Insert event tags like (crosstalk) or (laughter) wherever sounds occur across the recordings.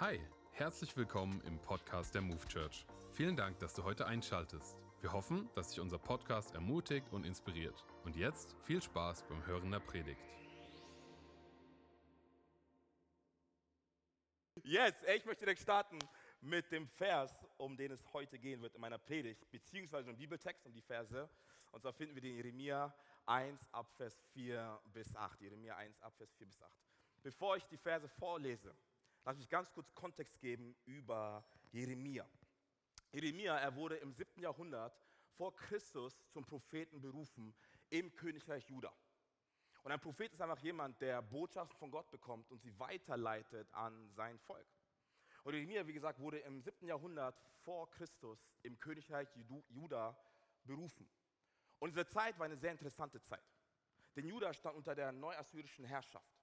Hi, herzlich willkommen im Podcast der Move Church. Vielen Dank, dass du heute einschaltest. Wir hoffen, dass dich unser Podcast ermutigt und inspiriert. Und jetzt viel Spaß beim Hören der Predigt. Yes, ich möchte direkt starten mit dem Vers, um den es heute gehen wird in meiner Predigt, beziehungsweise im Bibeltext, um die Verse. Und zwar finden wir den Jeremia 1 ab Vers 4 bis 8. Jeremia 1 ab Vers 4 bis 8. Bevor ich die Verse vorlese, lass mich ganz kurz Kontext geben über Jeremia. Jeremia, er wurde im 7. Jahrhundert vor Christus zum Propheten berufen im Königreich Juda. Und ein Prophet ist einfach jemand, der Botschaften von Gott bekommt und sie weiterleitet an sein Volk. Und Jeremia, wie gesagt, wurde im 7. Jahrhundert vor Christus im Königreich Juda berufen. Und diese Zeit war eine sehr interessante Zeit. Denn Juda stand unter der neuassyrischen Herrschaft.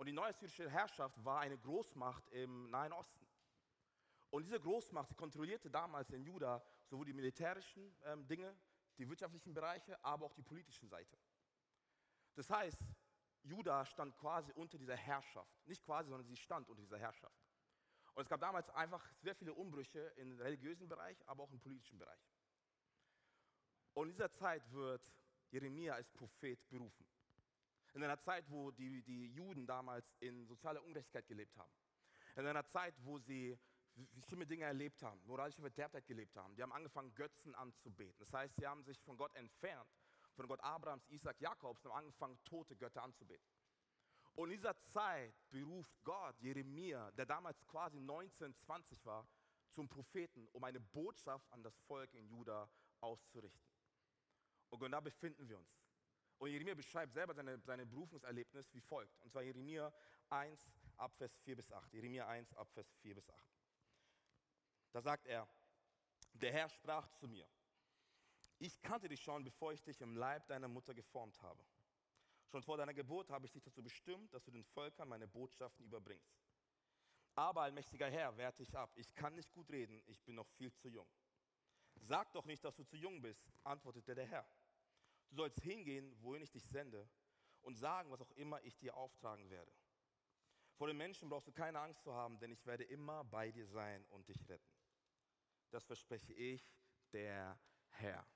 Und die neuassyrische Herrschaft war eine Großmacht im Nahen Osten. Und diese Großmacht, kontrollierte damals in Juda sowohl die militärischen ähm, Dinge, die wirtschaftlichen Bereiche, aber auch die politischen Seite. Das heißt, Juda stand quasi unter dieser Herrschaft. Nicht quasi, sondern sie stand unter dieser Herrschaft. Und es gab damals einfach sehr viele Umbrüche im religiösen Bereich, aber auch im politischen Bereich. Und in dieser Zeit wird Jeremia als Prophet berufen. In einer Zeit, wo die, die Juden damals in sozialer Ungerechtigkeit gelebt haben. In einer Zeit, wo sie schlimme Dinge erlebt haben, moralische Verderbtheit gelebt haben. Die haben angefangen, Götzen anzubeten. Das heißt, sie haben sich von Gott entfernt, von Gott Abrahams, Isaac, Jakobs und haben angefangen, tote Götter anzubeten. Und in dieser Zeit beruft Gott Jeremia, der damals quasi 19, 20 war, zum Propheten, um eine Botschaft an das Volk in Juda auszurichten. Und da befinden wir uns. Und Jeremia beschreibt selber seine, seine Berufungserlebnis wie folgt. Und zwar Jeremia 1, Abvers 4 bis 8. Jeremia 1, Abvers 4 bis 8. Da sagt er, der Herr sprach zu mir, ich kannte dich schon, bevor ich dich im Leib deiner Mutter geformt habe. Schon vor deiner Geburt habe ich dich dazu bestimmt, dass du den Völkern meine Botschaften überbringst. Aber allmächtiger Herr, werte ich ab, ich kann nicht gut reden, ich bin noch viel zu jung. Sag doch nicht, dass du zu jung bist, antwortete der Herr. Du sollst hingehen, wohin ich dich sende, und sagen, was auch immer ich dir auftragen werde. Vor den Menschen brauchst du keine Angst zu haben, denn ich werde immer bei dir sein und dich retten. Das verspreche ich, der Herr.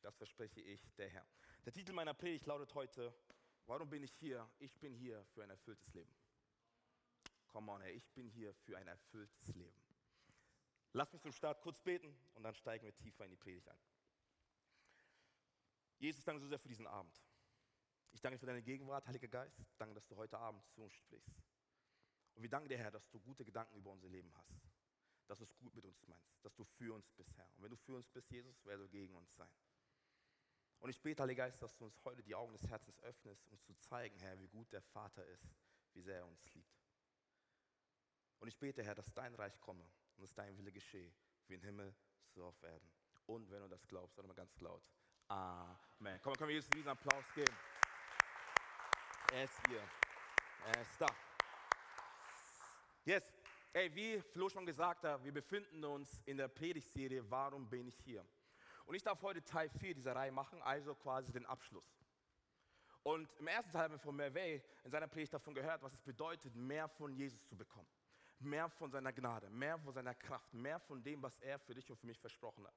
Das verspreche ich, der Herr. Der Titel meiner Predigt lautet heute, warum bin ich hier? Ich bin hier für ein erfülltes Leben. Come on, Herr, ich bin hier für ein erfülltes Leben. Lass mich zum Start kurz beten und dann steigen wir tiefer in die Predigt ein. Jesus, danke so sehr für diesen Abend. Ich danke für deine Gegenwart, Heiliger Geist. Danke, dass du heute Abend zu uns sprichst. Und wir danken dir, Herr, dass du gute Gedanken über unser Leben hast. Dass du es gut mit uns meinst. Dass du für uns bist, Herr. Und wenn du für uns bist, Jesus, wer soll gegen uns sein? Und ich bete, Heiliger Geist, dass du uns heute die Augen des Herzens öffnest, uns zu zeigen, Herr, wie gut der Vater ist, wie sehr er uns liebt. Und ich bete, Herr, dass dein Reich komme und dass dein Wille geschehe, wie im Himmel, so auf Erden. Und wenn du das glaubst, dann mal ganz laut. Amen. Komm, können wir Jesus diesen Applaus geben? Er ist hier. Er ist da. Yes. Ey, wie Flo schon gesagt hat, wir befinden uns in der Predigtserie Warum bin ich hier? Und ich darf heute Teil 4 dieser Reihe machen, also quasi den Abschluss. Und im ersten Teil haben wir von Mervey in seiner Predigt davon gehört, was es bedeutet, mehr von Jesus zu bekommen. Mehr von seiner Gnade, mehr von seiner Kraft, mehr von dem, was er für dich und für mich versprochen hat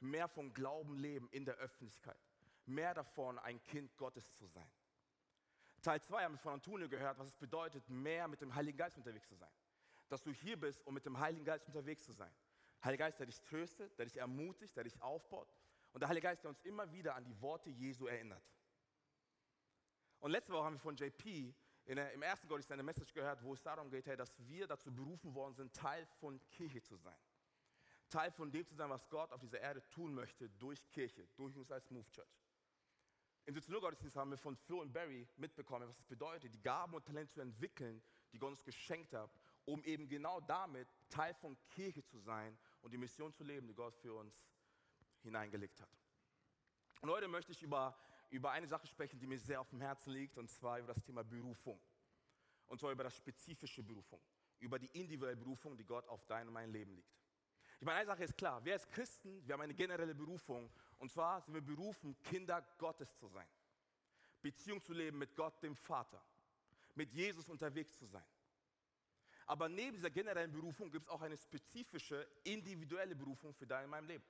mehr von Glauben leben in der Öffentlichkeit, mehr davon, ein Kind Gottes zu sein. Teil 2 haben wir von Antonio gehört, was es bedeutet, mehr mit dem Heiligen Geist unterwegs zu sein. Dass du hier bist, um mit dem Heiligen Geist unterwegs zu sein. Heiliger Geist, der dich tröstet, der dich ermutigt, der dich aufbaut. Und der Heilige Geist, der uns immer wieder an die Worte Jesu erinnert. Und letzte Woche haben wir von JP der, im ersten Gottesdienst eine Message gehört, wo es darum geht, hey, dass wir dazu berufen worden sind, Teil von Kirche zu sein. Teil von dem zu sein, was Gott auf dieser Erde tun möchte, durch Kirche, durch uns als Move Church. Im Sozialgottesdienst haben wir von Flo und Barry mitbekommen, was es bedeutet, die Gaben und Talente zu entwickeln, die Gott uns geschenkt hat, um eben genau damit Teil von Kirche zu sein und die Mission zu leben, die Gott für uns hineingelegt hat. Und heute möchte ich über, über eine Sache sprechen, die mir sehr auf dem Herzen liegt, und zwar über das Thema Berufung. Und zwar über das spezifische Berufung, über die individuelle Berufung, die Gott auf dein und mein Leben liegt. Ich meine, eine Sache ist klar, wir als Christen, wir haben eine generelle Berufung. Und zwar sind wir berufen, Kinder Gottes zu sein. Beziehung zu leben mit Gott, dem Vater. Mit Jesus unterwegs zu sein. Aber neben dieser generellen Berufung gibt es auch eine spezifische, individuelle Berufung für dein und mein Leben.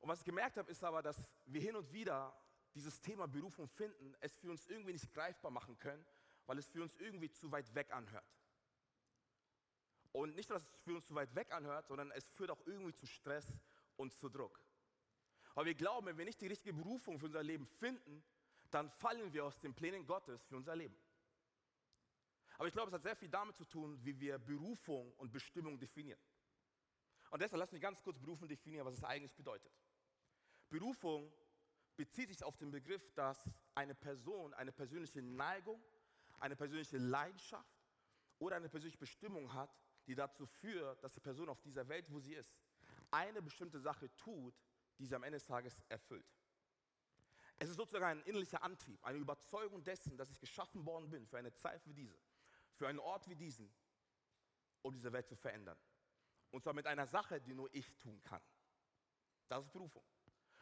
Und was ich gemerkt habe, ist aber, dass wir hin und wieder dieses Thema Berufung finden, es für uns irgendwie nicht greifbar machen können, weil es für uns irgendwie zu weit weg anhört. Und nicht nur, dass es für uns zu weit weg anhört, sondern es führt auch irgendwie zu Stress und zu Druck. Aber wir glauben, wenn wir nicht die richtige Berufung für unser Leben finden, dann fallen wir aus den Plänen Gottes für unser Leben. Aber ich glaube, es hat sehr viel damit zu tun, wie wir Berufung und Bestimmung definieren. Und deshalb lass mich ganz kurz Berufung definieren, was es eigentlich bedeutet. Berufung bezieht sich auf den Begriff, dass eine Person eine persönliche Neigung, eine persönliche Leidenschaft oder eine persönliche Bestimmung hat, die dazu führt, dass die Person auf dieser Welt, wo sie ist, eine bestimmte Sache tut, die sie am Ende des Tages erfüllt. Es ist sozusagen ein innerlicher Antrieb, eine Überzeugung dessen, dass ich geschaffen worden bin für eine Zeit wie diese, für einen Ort wie diesen, um diese Welt zu verändern. Und zwar mit einer Sache, die nur ich tun kann. Das ist Berufung.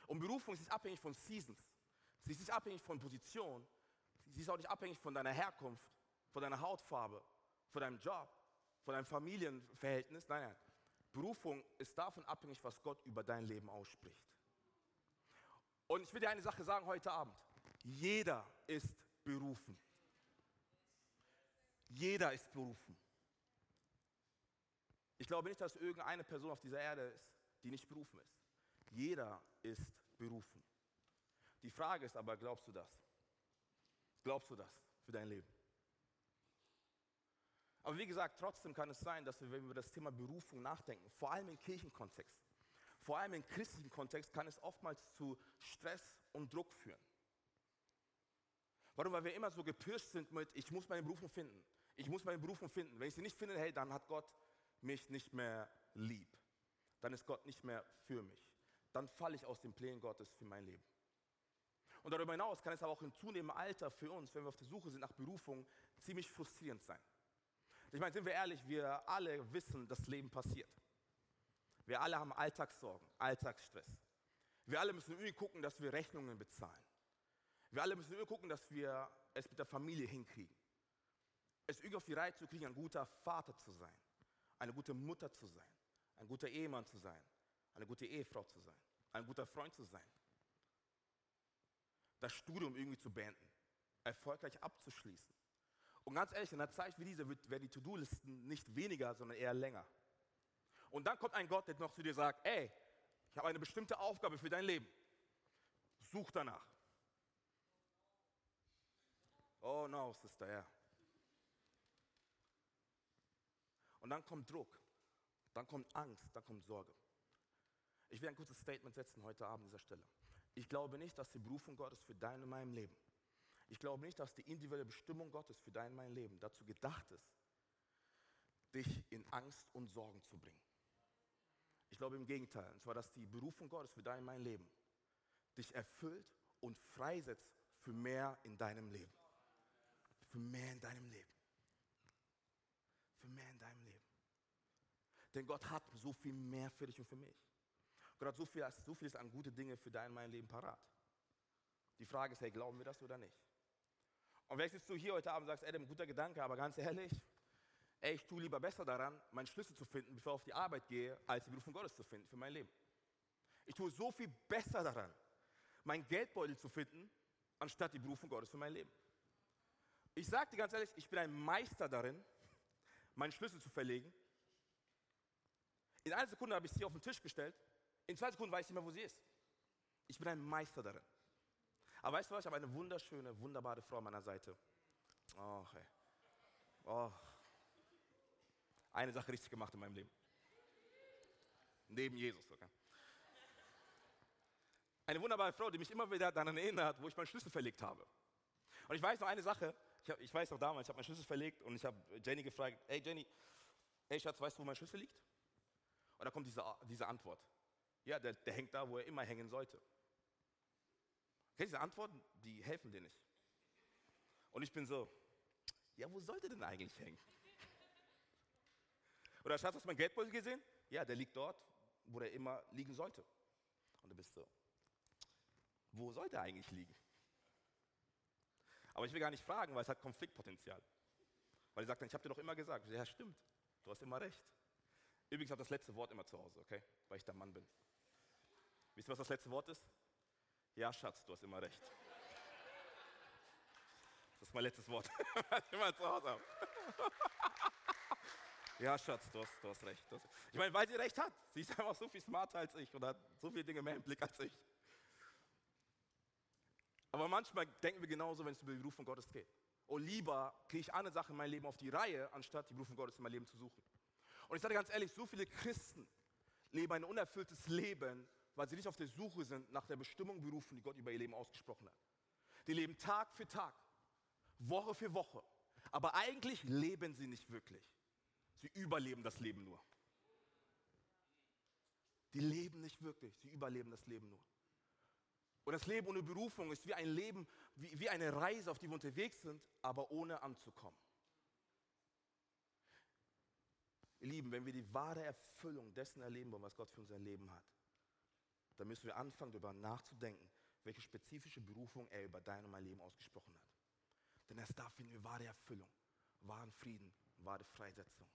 Und Berufung ist nicht abhängig von Seasons. Sie ist nicht abhängig von Position. Sie ist auch nicht abhängig von deiner Herkunft, von deiner Hautfarbe, von deinem Job, von deinem Familienverhältnis. Nein, nein. Berufung ist davon abhängig, was Gott über dein Leben ausspricht. Und ich will dir eine Sache sagen heute Abend. Jeder ist berufen. Jeder ist berufen. Ich glaube nicht, dass irgendeine Person auf dieser Erde ist, die nicht berufen ist. Jeder ist berufen. Die Frage ist aber, glaubst du das? Glaubst du das für dein Leben? Aber wie gesagt, trotzdem kann es sein, dass wir, wenn wir über das Thema Berufung nachdenken, vor allem im Kirchenkontext, vor allem im christlichen Kontext, kann es oftmals zu Stress und Druck führen. Warum? Weil wir immer so gepirscht sind mit, ich muss meine Berufung finden. Ich muss meine Berufung finden. Wenn ich sie nicht finde, hey, dann hat Gott mich nicht mehr lieb. Dann ist Gott nicht mehr für mich. Dann falle ich aus den Plänen Gottes für mein Leben. Und darüber hinaus kann es aber auch im zunehmenden Alter für uns, wenn wir auf der Suche sind nach Berufung, ziemlich frustrierend sein. Ich meine, sind wir ehrlich, wir alle wissen, dass Leben passiert. Wir alle haben Alltagssorgen, Alltagsstress. Wir alle müssen irgendwie gucken, dass wir Rechnungen bezahlen. Wir alle müssen irgendwie gucken, dass wir es mit der Familie hinkriegen. Es irgendwie auf die Reihe zu kriegen, ein guter Vater zu sein, eine gute Mutter zu sein, ein guter Ehemann zu sein, eine gute Ehefrau zu sein, ein guter Freund zu sein. Das Studium irgendwie zu beenden, erfolgreich abzuschließen. Und ganz ehrlich, in einer Zeit wie dieser werden die To-Do-Listen nicht weniger, sondern eher länger. Und dann kommt ein Gott, der noch zu dir sagt, ey, ich habe eine bestimmte Aufgabe für dein Leben. Such danach. Oh no, Sister, ja. Und dann kommt Druck, dann kommt Angst, dann kommt Sorge. Ich will ein kurzes Statement setzen heute Abend an dieser Stelle. Ich glaube nicht, dass die Berufung Gottes für dein und mein Leben, ich glaube nicht, dass die individuelle Bestimmung Gottes für dein mein Leben dazu gedacht ist, dich in Angst und Sorgen zu bringen. Ich glaube im Gegenteil, und zwar, dass die Berufung Gottes für dein mein Leben dich erfüllt und freisetzt für mehr in deinem Leben. Für mehr in deinem Leben. Für mehr in deinem Leben. Denn Gott hat so viel mehr für dich und für mich. Gott hat so, viel, so vieles an gute Dinge für dein mein Leben parat. Die Frage ist, hey, glauben wir das oder nicht? Und vielleicht sitzt du hier heute Abend und sagst, Adam, guter Gedanke, aber ganz ehrlich, ey, ich tue lieber besser daran, meinen Schlüssel zu finden, bevor ich auf die Arbeit gehe, als die Berufung Gottes zu finden für mein Leben. Ich tue so viel besser daran, meinen Geldbeutel zu finden, anstatt die Berufung Gottes für mein Leben. Ich sage dir ganz ehrlich, ich bin ein Meister darin, meinen Schlüssel zu verlegen. In einer Sekunde habe ich sie auf den Tisch gestellt, in zwei Sekunden weiß ich nicht mehr, wo sie ist. Ich bin ein Meister darin. Aber weißt du was, ich habe eine wunderschöne, wunderbare Frau an meiner Seite. Oh, hey. oh eine Sache richtig gemacht in meinem Leben. Neben Jesus, okay? Eine wunderbare Frau, die mich immer wieder daran erinnert, wo ich meinen Schlüssel verlegt habe. Und ich weiß noch eine Sache, ich, hab, ich weiß noch damals, ich habe meinen Schlüssel verlegt und ich habe Jenny gefragt, hey Jenny, hey Schatz, weißt du, wo mein Schlüssel liegt? Und da kommt diese, diese Antwort. Ja, der, der hängt da, wo er immer hängen sollte. Diese Antworten, die helfen dir nicht. Und ich bin so, ja, wo sollte denn eigentlich hängen? Oder hast du meinen Geldbeutel gesehen? Ja, der liegt dort, wo der immer liegen sollte. Und du bist so, wo sollte er eigentlich liegen? Aber ich will gar nicht fragen, weil es hat Konfliktpotenzial. Weil sie sagt dann, ich habe dir doch immer gesagt. Ja, stimmt, du hast immer recht. Übrigens habe das letzte Wort immer zu Hause, okay? Weil ich der Mann bin. Wisst ihr, was das letzte Wort ist? Ja, Schatz, du hast immer recht. Das ist mein letztes Wort. (laughs) (laughs) Ja, Schatz, du hast, du hast recht. Ich meine, weil sie recht hat. Sie ist einfach so viel smarter als ich und hat so viele Dinge mehr im Blick als ich. Aber manchmal denken wir genauso, wenn es über die Berufung Gottes geht. Oh, lieber kriege ich eine Sache in meinem Leben auf die Reihe, anstatt die Berufung Gottes in meinem Leben zu suchen. Und ich sage ganz ehrlich, so viele Christen leben ein unerfülltes Leben, weil sie nicht auf der Suche sind nach der Bestimmung berufen, die Gott über ihr Leben ausgesprochen hat. Die leben Tag für Tag, Woche für Woche, aber eigentlich leben sie nicht wirklich. Sie überleben das Leben nur. Die leben nicht wirklich, sie überleben das Leben nur. Und das Leben ohne Berufung ist wie ein Leben, wie, wie eine Reise, auf die wir unterwegs sind, aber ohne anzukommen. Ihr Lieben, wenn wir die wahre Erfüllung dessen erleben wollen, was Gott für unser Leben hat, dann müssen wir anfangen, darüber nachzudenken, welche spezifische Berufung er über dein und mein Leben ausgesprochen hat. Denn erst da finden wir wahre Erfüllung, wahren Frieden, wahre Freisetzung.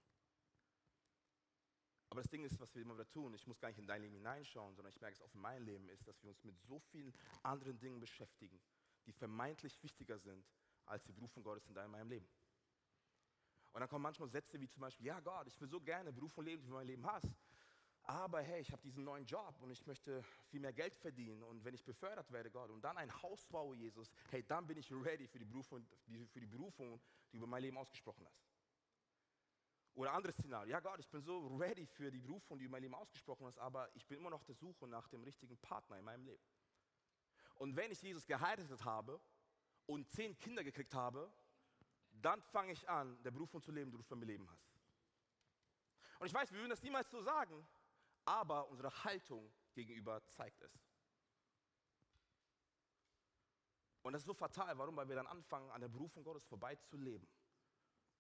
Aber das Ding ist, was wir immer wieder tun, ich muss gar nicht in dein Leben hineinschauen, sondern ich merke es auch in mein Leben, ist, dass wir uns mit so vielen anderen Dingen beschäftigen, die vermeintlich wichtiger sind als die Berufung Gottes in deinem meinem Leben. Und dann kommen manchmal Sätze wie zum Beispiel, ja Gott, ich will so gerne Berufung leben, wie du mein Leben hast. Aber hey, ich habe diesen neuen Job und ich möchte viel mehr Geld verdienen. Und wenn ich befördert werde, Gott, und dann ein Haus baue, Jesus, hey, dann bin ich ready für die Berufung, für die, Berufung, die du über mein Leben ausgesprochen hast. Oder anderes Szenario. Ja, Gott, ich bin so ready für die Berufung, die du in meinem Leben ausgesprochen hast, aber ich bin immer noch auf der Suche nach dem richtigen Partner in meinem Leben. Und wenn ich Jesus geheiratet habe und zehn Kinder gekriegt habe, dann fange ich an, der Berufung zu leben, die du für mein Leben hast. Und ich weiß, wir würden das niemals so sagen, aber unsere Haltung gegenüber zeigt es. Und das ist so fatal. Warum? Weil wir dann anfangen, an der Berufung Gottes vorbeizuleben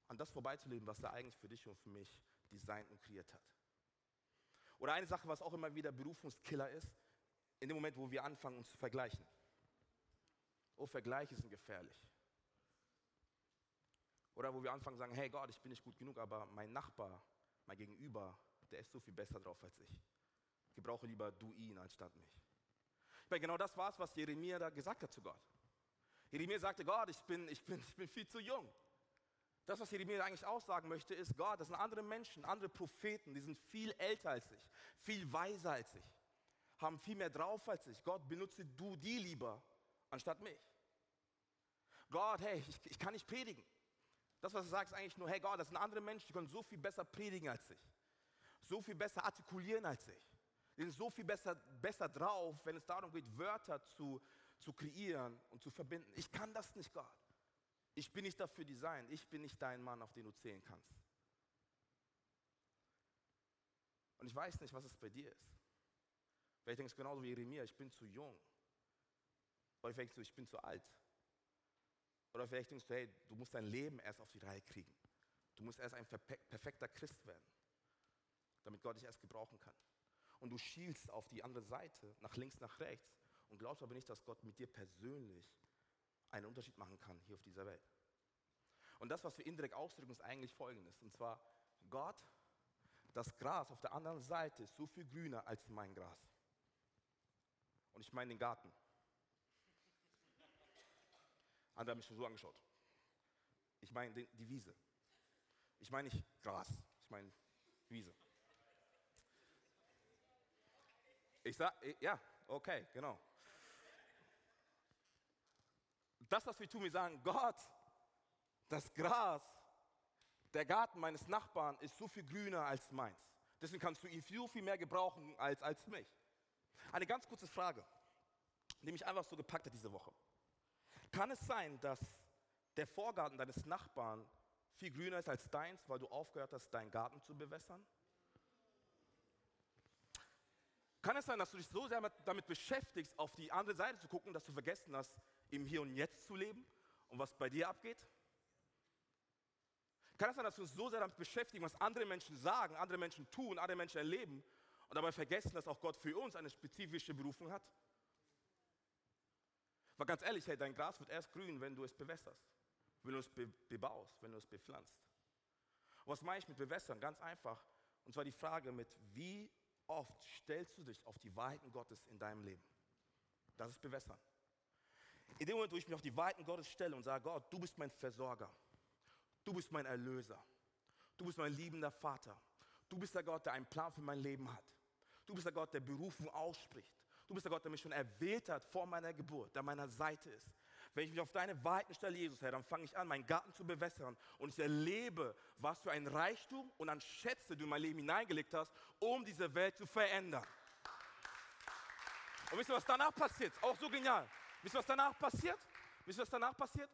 an das vorbeizuleben, was er eigentlich für dich und für mich designt und kreiert hat. Oder eine Sache, was auch immer wieder Berufungskiller ist, in dem Moment, wo wir anfangen, uns zu vergleichen. Oh, Vergleiche sind gefährlich. Oder wo wir anfangen zu sagen, hey Gott, ich bin nicht gut genug, aber mein Nachbar, mein Gegenüber, der ist so viel besser drauf als ich. Gebrauche lieber du ihn anstatt mich. Weil genau das war es, was Jeremia da gesagt hat zu Gott. Jeremia sagte, Gott, ich bin, ich bin, ich bin viel zu jung. Das, was Jeremia eigentlich aussagen möchte, ist, Gott, das sind andere Menschen, andere Propheten, die sind viel älter als ich, viel weiser als ich, haben viel mehr drauf als ich. Gott, benutze du die lieber, anstatt mich. Gott, hey, ich, ich kann nicht predigen. Das, was du sagst, ist eigentlich nur, hey Gott, das sind andere Menschen, die können so viel besser predigen als ich. So viel besser artikulieren als ich. Die sind so viel besser, besser drauf, wenn es darum geht, Wörter zu, zu kreieren und zu verbinden. Ich kann das nicht, Gott. Ich bin nicht dafür designt. Ich bin nicht dein Mann, auf den du zählen kannst. Und ich weiß nicht, was es bei dir ist. Vielleicht denkst du genauso wie Jeremia, ich bin zu jung. Oder vielleicht denkst du, ich bin zu alt. Oder vielleicht denkst du, hey, du musst dein Leben erst auf die Reihe kriegen. Du musst erst ein perfekter Christ werden, damit Gott dich erst gebrauchen kann. Und du schielst auf die andere Seite, nach links, nach rechts und glaubst aber nicht, dass Gott mit dir persönlich einen Unterschied machen kann hier auf dieser Welt. Und das, was wir indirekt ausdrücken, ist eigentlich folgendes. Und zwar, Gott, das Gras auf der anderen Seite ist so viel grüner als mein Gras. Und ich meine den Garten. Andere haben mich schon so angeschaut. Ich meine die Wiese. Ich meine nicht Gras, ich meine Wiese. Ich sage, ja, okay, genau das, was wir tun, wir sagen, Gott, das Gras, der Garten meines Nachbarn ist so viel grüner als meins. Deswegen kannst du ihn viel, viel mehr gebrauchen als, als mich. Eine ganz kurze Frage, die mich einfach so gepackt hat diese Woche. Kann es sein, dass der Vorgarten deines Nachbarn viel grüner ist als deins, weil du aufgehört hast, deinen Garten zu bewässern? Kann es sein, dass du dich so sehr damit beschäftigst, auf die andere Seite zu gucken, dass du vergessen hast, im Hier und Jetzt zu leben und was bei dir abgeht? Kann es sein, dass wir uns so sehr damit beschäftigen, was andere Menschen sagen, andere Menschen tun, andere Menschen erleben und dabei vergessen, dass auch Gott für uns eine spezifische Berufung hat? Weil ganz ehrlich, hey, dein Gras wird erst grün, wenn du es bewässerst, wenn du es be bebaust, wenn du es bepflanzt. Was meine ich mit bewässern? Ganz einfach. Und zwar die Frage mit, wie oft stellst du dich auf die Wahrheiten Gottes in deinem Leben? Das ist bewässern. In dem Moment, wo ich mich auf die Wahrheiten Gottes stelle und sage, Gott, du bist mein Versorger, du bist mein Erlöser, du bist mein liebender Vater, du bist der Gott, der einen Plan für mein Leben hat, du bist der Gott, der Berufung ausspricht, du bist der Gott, der mich schon erwählt hat vor meiner Geburt, der meiner Seite ist. Wenn ich mich auf deine Wahrheiten stelle, Jesus, Herr, dann fange ich an, meinen Garten zu bewässern und ich erlebe, was für ein Reichtum und an Schätze du in mein Leben hineingelegt hast, um diese Welt zu verändern. Und wisst ihr, was danach passiert? Auch so genial. Wisst ihr, was danach passiert? Wisst ihr, was danach passiert?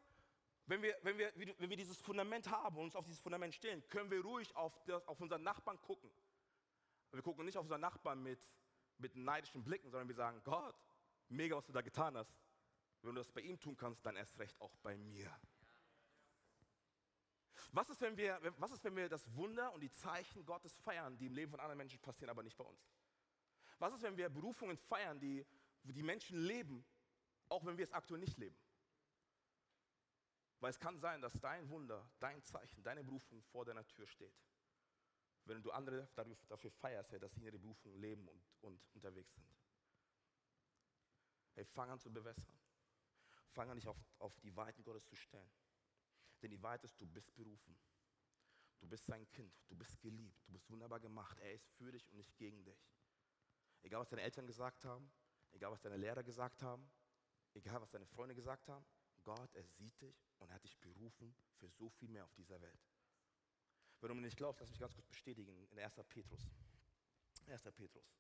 Wenn wir, wenn, wir, wenn wir dieses Fundament haben und uns auf dieses Fundament stellen, können wir ruhig auf, das, auf unseren Nachbarn gucken. Wir gucken nicht auf unseren Nachbarn mit, mit neidischen Blicken, sondern wir sagen, Gott, mega, was du da getan hast. Wenn du das bei ihm tun kannst, dann erst recht auch bei mir. Was ist, wenn wir, was ist, wenn wir das Wunder und die Zeichen Gottes feiern, die im Leben von anderen Menschen passieren, aber nicht bei uns? Was ist, wenn wir Berufungen feiern, die die Menschen leben, auch wenn wir es aktuell nicht leben? Weil es kann sein, dass dein Wunder, dein Zeichen, deine Berufung vor deiner Tür steht. Wenn du andere dafür feierst, dass sie ihre Berufung leben und, und unterwegs sind. Hey, fang an zu bewässern. Fang an, dich auf, auf die Weiten Gottes zu stellen. Denn die Wahrheit ist, du bist berufen. Du bist sein Kind. Du bist geliebt. Du bist wunderbar gemacht. Er ist für dich und nicht gegen dich. Egal, was deine Eltern gesagt haben, egal, was deine Lehrer gesagt haben, egal, was deine Freunde gesagt haben, Gott, er sieht dich und hat dich berufen für so viel mehr auf dieser Welt. Wenn du mir nicht glaubst, lass mich ganz kurz bestätigen in 1. Petrus. 1. Petrus.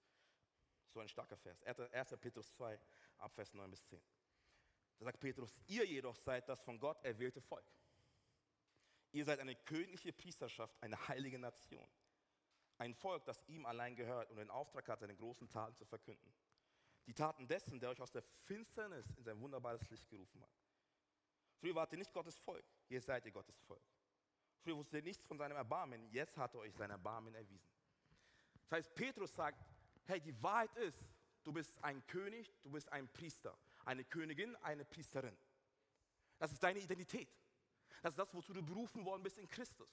So ein starker Vers. 1. Petrus 2, ab Vers 9 bis 10. Da sagt Petrus, ihr jedoch seid das von Gott erwählte Volk. Ihr seid eine königliche Priesterschaft, eine heilige Nation. Ein Volk, das ihm allein gehört und den Auftrag hat, seine großen Taten zu verkünden. Die Taten dessen, der euch aus der Finsternis in sein wunderbares Licht gerufen hat. Früher wart ihr nicht Gottes Volk, jetzt seid ihr Gottes Volk. Früher wusstet ihr nichts von seinem Erbarmen, jetzt hat er euch sein Erbarmen erwiesen. Das heißt, Petrus sagt, hey, die Wahrheit ist, du bist ein König, du bist ein Priester eine Königin, eine Priesterin. Das ist deine Identität. Das ist das, wozu du berufen worden bist in Christus.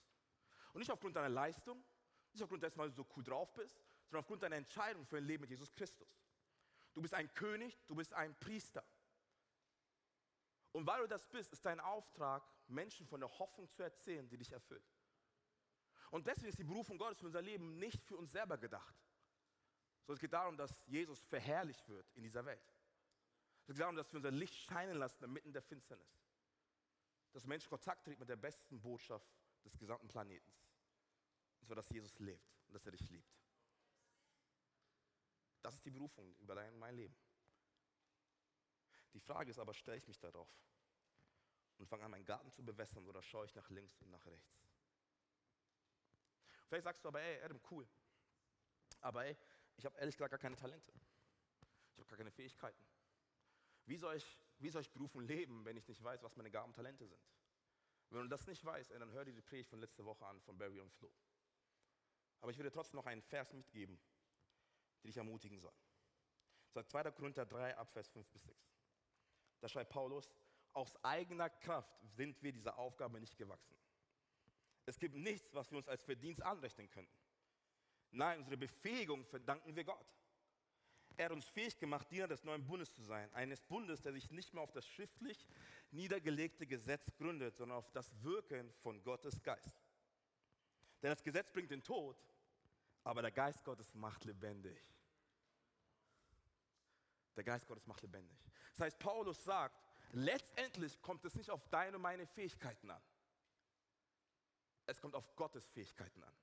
Und nicht aufgrund deiner Leistung, nicht aufgrund dessen, weil du so cool drauf bist, sondern aufgrund deiner Entscheidung für ein Leben mit Jesus Christus. Du bist ein König, du bist ein Priester. Und weil du das bist, ist dein Auftrag, Menschen von der Hoffnung zu erzählen, die dich erfüllt. Und deswegen ist die Berufung Gottes für unser Leben nicht für uns selber gedacht, sondern es geht darum, dass Jesus verherrlicht wird in dieser Welt. Geht darum, dass wir unser Licht scheinen lassen inmitten der Finsternis. Dass Menschen Kontakt treten mit der besten Botschaft des gesamten Planeten. Und zwar, dass Jesus lebt und dass er dich liebt. Das ist die Berufung über dein, mein Leben. Die Frage ist aber, stelle ich mich darauf und fange an, meinen Garten zu bewässern oder schaue ich nach links und nach rechts? Vielleicht sagst du aber, ey, Adam, cool. Aber ey, ich habe ehrlich gesagt gar keine Talente. Ich habe gar keine Fähigkeiten. Wie soll, ich, wie soll ich berufen leben, wenn ich nicht weiß, was meine Gaben und Talente sind? Wenn du das nicht weißt, dann hör dir die Predigt von letzter Woche an, von Barry und Flo. Aber ich dir trotzdem noch einen Vers mitgeben, der dich ermutigen soll. Das ist 2. Korinther 3, Abvers 5 bis 6. Da schreibt Paulus, aus eigener Kraft sind wir dieser Aufgabe nicht gewachsen. Es gibt nichts, was wir uns als Verdienst anrechnen können. Nein, unsere Befähigung verdanken wir Gott. Er hat uns fähig gemacht, Diener des neuen Bundes zu sein. Eines Bundes, der sich nicht mehr auf das schriftlich niedergelegte Gesetz gründet, sondern auf das Wirken von Gottes Geist. Denn das Gesetz bringt den Tod, aber der Geist Gottes macht lebendig. Der Geist Gottes macht lebendig. Das heißt, Paulus sagt, letztendlich kommt es nicht auf deine und meine Fähigkeiten an. Es kommt auf Gottes Fähigkeiten an.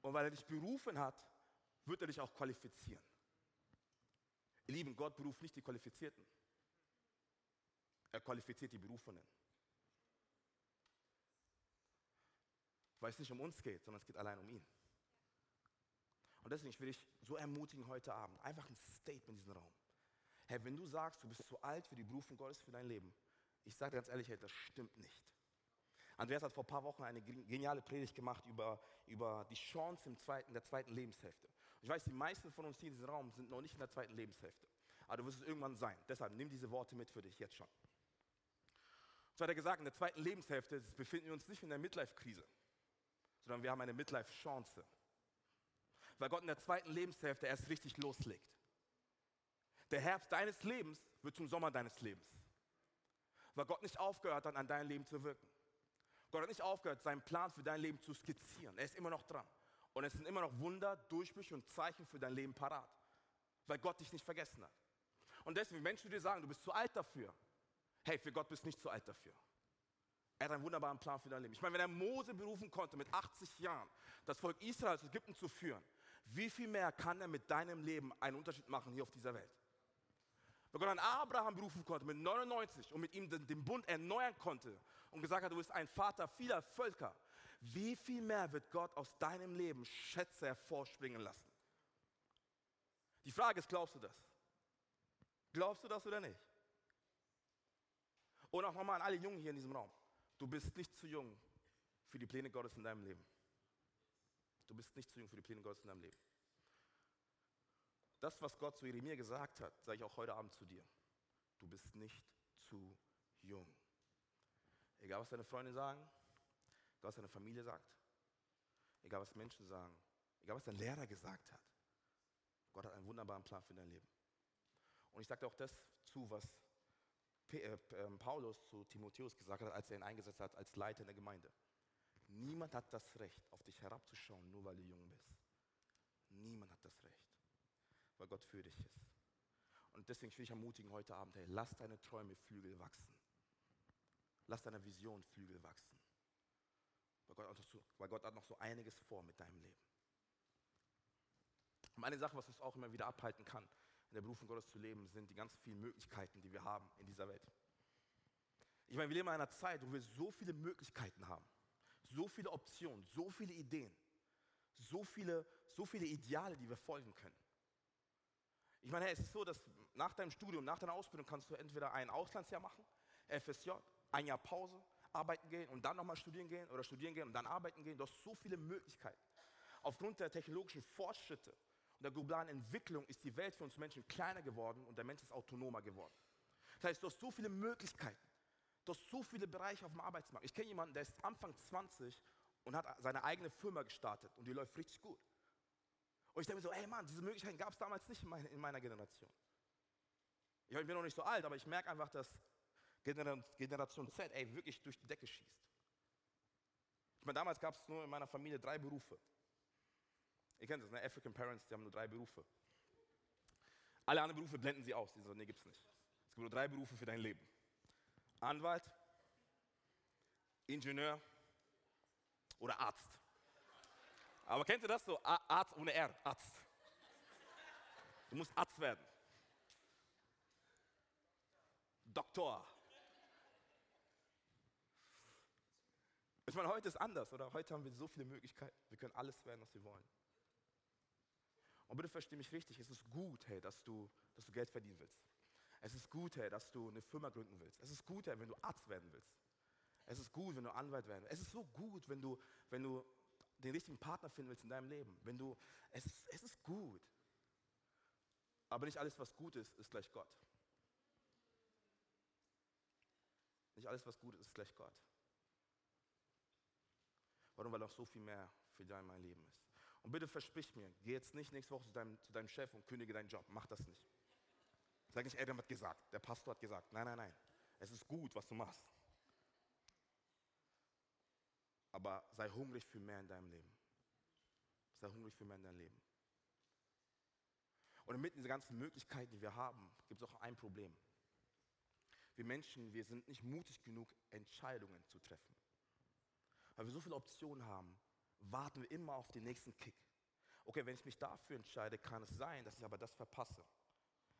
Und weil er dich berufen hat, wird er dich auch qualifizieren. Ihr Lieben, Gott beruft nicht die Qualifizierten. Er qualifiziert die Berufenen. Weil es nicht um uns geht, sondern es geht allein um ihn. Und deswegen will ich so ermutigen heute Abend, einfach ein Statement in diesem Raum. Herr, wenn du sagst, du bist zu alt für die Berufung Gottes für dein Leben, ich sage ganz ehrlich, das stimmt nicht. Andreas hat vor ein paar Wochen eine geniale Predigt gemacht über, über die Chance im zweiten, der zweiten Lebenshälfte. Ich weiß, die meisten von uns hier in diesem Raum sind noch nicht in der zweiten Lebenshälfte. Aber du wirst es irgendwann sein. Deshalb nimm diese Worte mit für dich jetzt schon. So hat er gesagt, in der zweiten Lebenshälfte befinden wir uns nicht in der Midlife-Krise. sondern wir haben eine Midlife-Chance. Weil Gott in der zweiten Lebenshälfte erst richtig loslegt. Der Herbst deines Lebens wird zum Sommer deines Lebens. Weil Gott nicht aufgehört hat, an deinem Leben zu wirken. Gott hat nicht aufgehört, seinen Plan für dein Leben zu skizzieren. Er ist immer noch dran. Und es sind immer noch Wunder, Durchbrüche und Zeichen für dein Leben parat. Weil Gott dich nicht vergessen hat. Und deswegen, Menschen dir sagen, du bist zu alt dafür, hey, für Gott bist du nicht zu alt dafür. Er hat einen wunderbaren Plan für dein Leben. Ich meine, wenn er Mose berufen konnte, mit 80 Jahren das Volk Israel aus Ägypten zu führen, wie viel mehr kann er mit deinem Leben einen Unterschied machen hier auf dieser Welt? Wenn Gott an Abraham berufen konnte mit 99 und mit ihm den Bund erneuern konnte und gesagt hat, du bist ein Vater vieler Völker, wie viel mehr wird Gott aus deinem Leben Schätze hervorspringen lassen? Die Frage ist, glaubst du das? Glaubst du das oder nicht? Und auch nochmal an alle Jungen hier in diesem Raum. Du bist nicht zu jung für die Pläne Gottes in deinem Leben. Du bist nicht zu jung für die Pläne Gottes in deinem Leben. Das, was Gott zu Jeremia gesagt hat, sage ich auch heute Abend zu dir. Du bist nicht zu jung. Egal, was deine Freunde sagen, egal, was deine Familie sagt, egal, was Menschen sagen, egal, was dein Lehrer gesagt hat. Gott hat einen wunderbaren Plan für dein Leben. Und ich dir auch das zu, was äh, ähm, Paulus zu Timotheus gesagt hat, als er ihn eingesetzt hat als Leiter in der Gemeinde. Niemand hat das Recht, auf dich herabzuschauen, nur weil du jung bist. Niemand hat das Recht, weil Gott für dich ist. Und deswegen will ich ermutigen heute Abend, hey, lass deine Träume Flügel wachsen. Lass deine Vision Flügel wachsen. Weil Gott, hat noch so einiges vor mit deinem Leben. Und eine Sache, was uns auch immer wieder abhalten kann, in der Berufung Gottes zu leben, sind die ganz vielen Möglichkeiten, die wir haben in dieser Welt. Ich meine, wir leben in einer Zeit, wo wir so viele Möglichkeiten haben, so viele Optionen, so viele Ideen, so viele, so viele Ideale, die wir folgen können. Ich meine, es ist so, dass nach deinem Studium, nach deiner Ausbildung kannst du entweder ein Auslandsjahr machen, FSJ, ein Jahr Pause, arbeiten gehen und dann nochmal studieren gehen oder studieren gehen und dann arbeiten gehen. Du hast so viele Möglichkeiten. Aufgrund der technologischen Fortschritte und der globalen Entwicklung ist die Welt für uns Menschen kleiner geworden und der Mensch ist autonomer geworden. Das heißt, du hast so viele Möglichkeiten. Du hast so viele Bereiche auf dem Arbeitsmarkt. Ich kenne jemanden, der ist Anfang 20 und hat seine eigene Firma gestartet und die läuft richtig gut. Und ich denke mir so, ey Mann, diese Möglichkeiten gab es damals nicht in meiner, in meiner Generation. Ich bin noch nicht so alt, aber ich merke einfach, dass Generation Z ey, wirklich durch die Decke schießt. Ich meine, damals gab es nur in meiner Familie drei Berufe. Ihr kennt das, ne? African Parents, die haben nur drei Berufe. Alle anderen Berufe blenden sie aus. Die sagen, nee, gibt es nicht. Es gibt nur drei Berufe für dein Leben. Anwalt, Ingenieur oder Arzt. Aber kennt ihr das so? Arzt ohne R, Arzt. Du musst Arzt werden. Doktor. Ich meine, heute ist anders, oder? Heute haben wir so viele Möglichkeiten. Wir können alles werden, was wir wollen. Und bitte versteh mich richtig, es ist gut, hey, dass du, dass du Geld verdienen willst. Es ist gut, hey, dass du eine Firma gründen willst. Es ist gut, hey, wenn du Arzt werden willst. Es ist gut, wenn du Anwalt werden willst. Es ist so gut, wenn du, wenn du den richtigen Partner finden willst in deinem Leben. Wenn du, es, ist, es ist gut. Aber nicht alles, was gut ist, ist gleich Gott. Nicht alles, was gut ist, ist gleich Gott. Warum? Weil noch so viel mehr für dein mein Leben ist. Und bitte versprich mir, geh jetzt nicht nächste Woche zu deinem, zu deinem Chef und kündige deinen Job. Mach das nicht. Sag nicht, Adam hat gesagt, der Pastor hat gesagt. Nein, nein, nein. Es ist gut, was du machst. Aber sei hungrig für mehr in deinem Leben. Sei hungrig für mehr in deinem Leben. Und inmitten dieser ganzen Möglichkeiten, die wir haben, gibt es auch ein Problem. Wir Menschen, wir sind nicht mutig genug, Entscheidungen zu treffen. Weil wir so viele Optionen haben, warten wir immer auf den nächsten Kick. Okay, wenn ich mich dafür entscheide, kann es sein, dass ich aber das verpasse.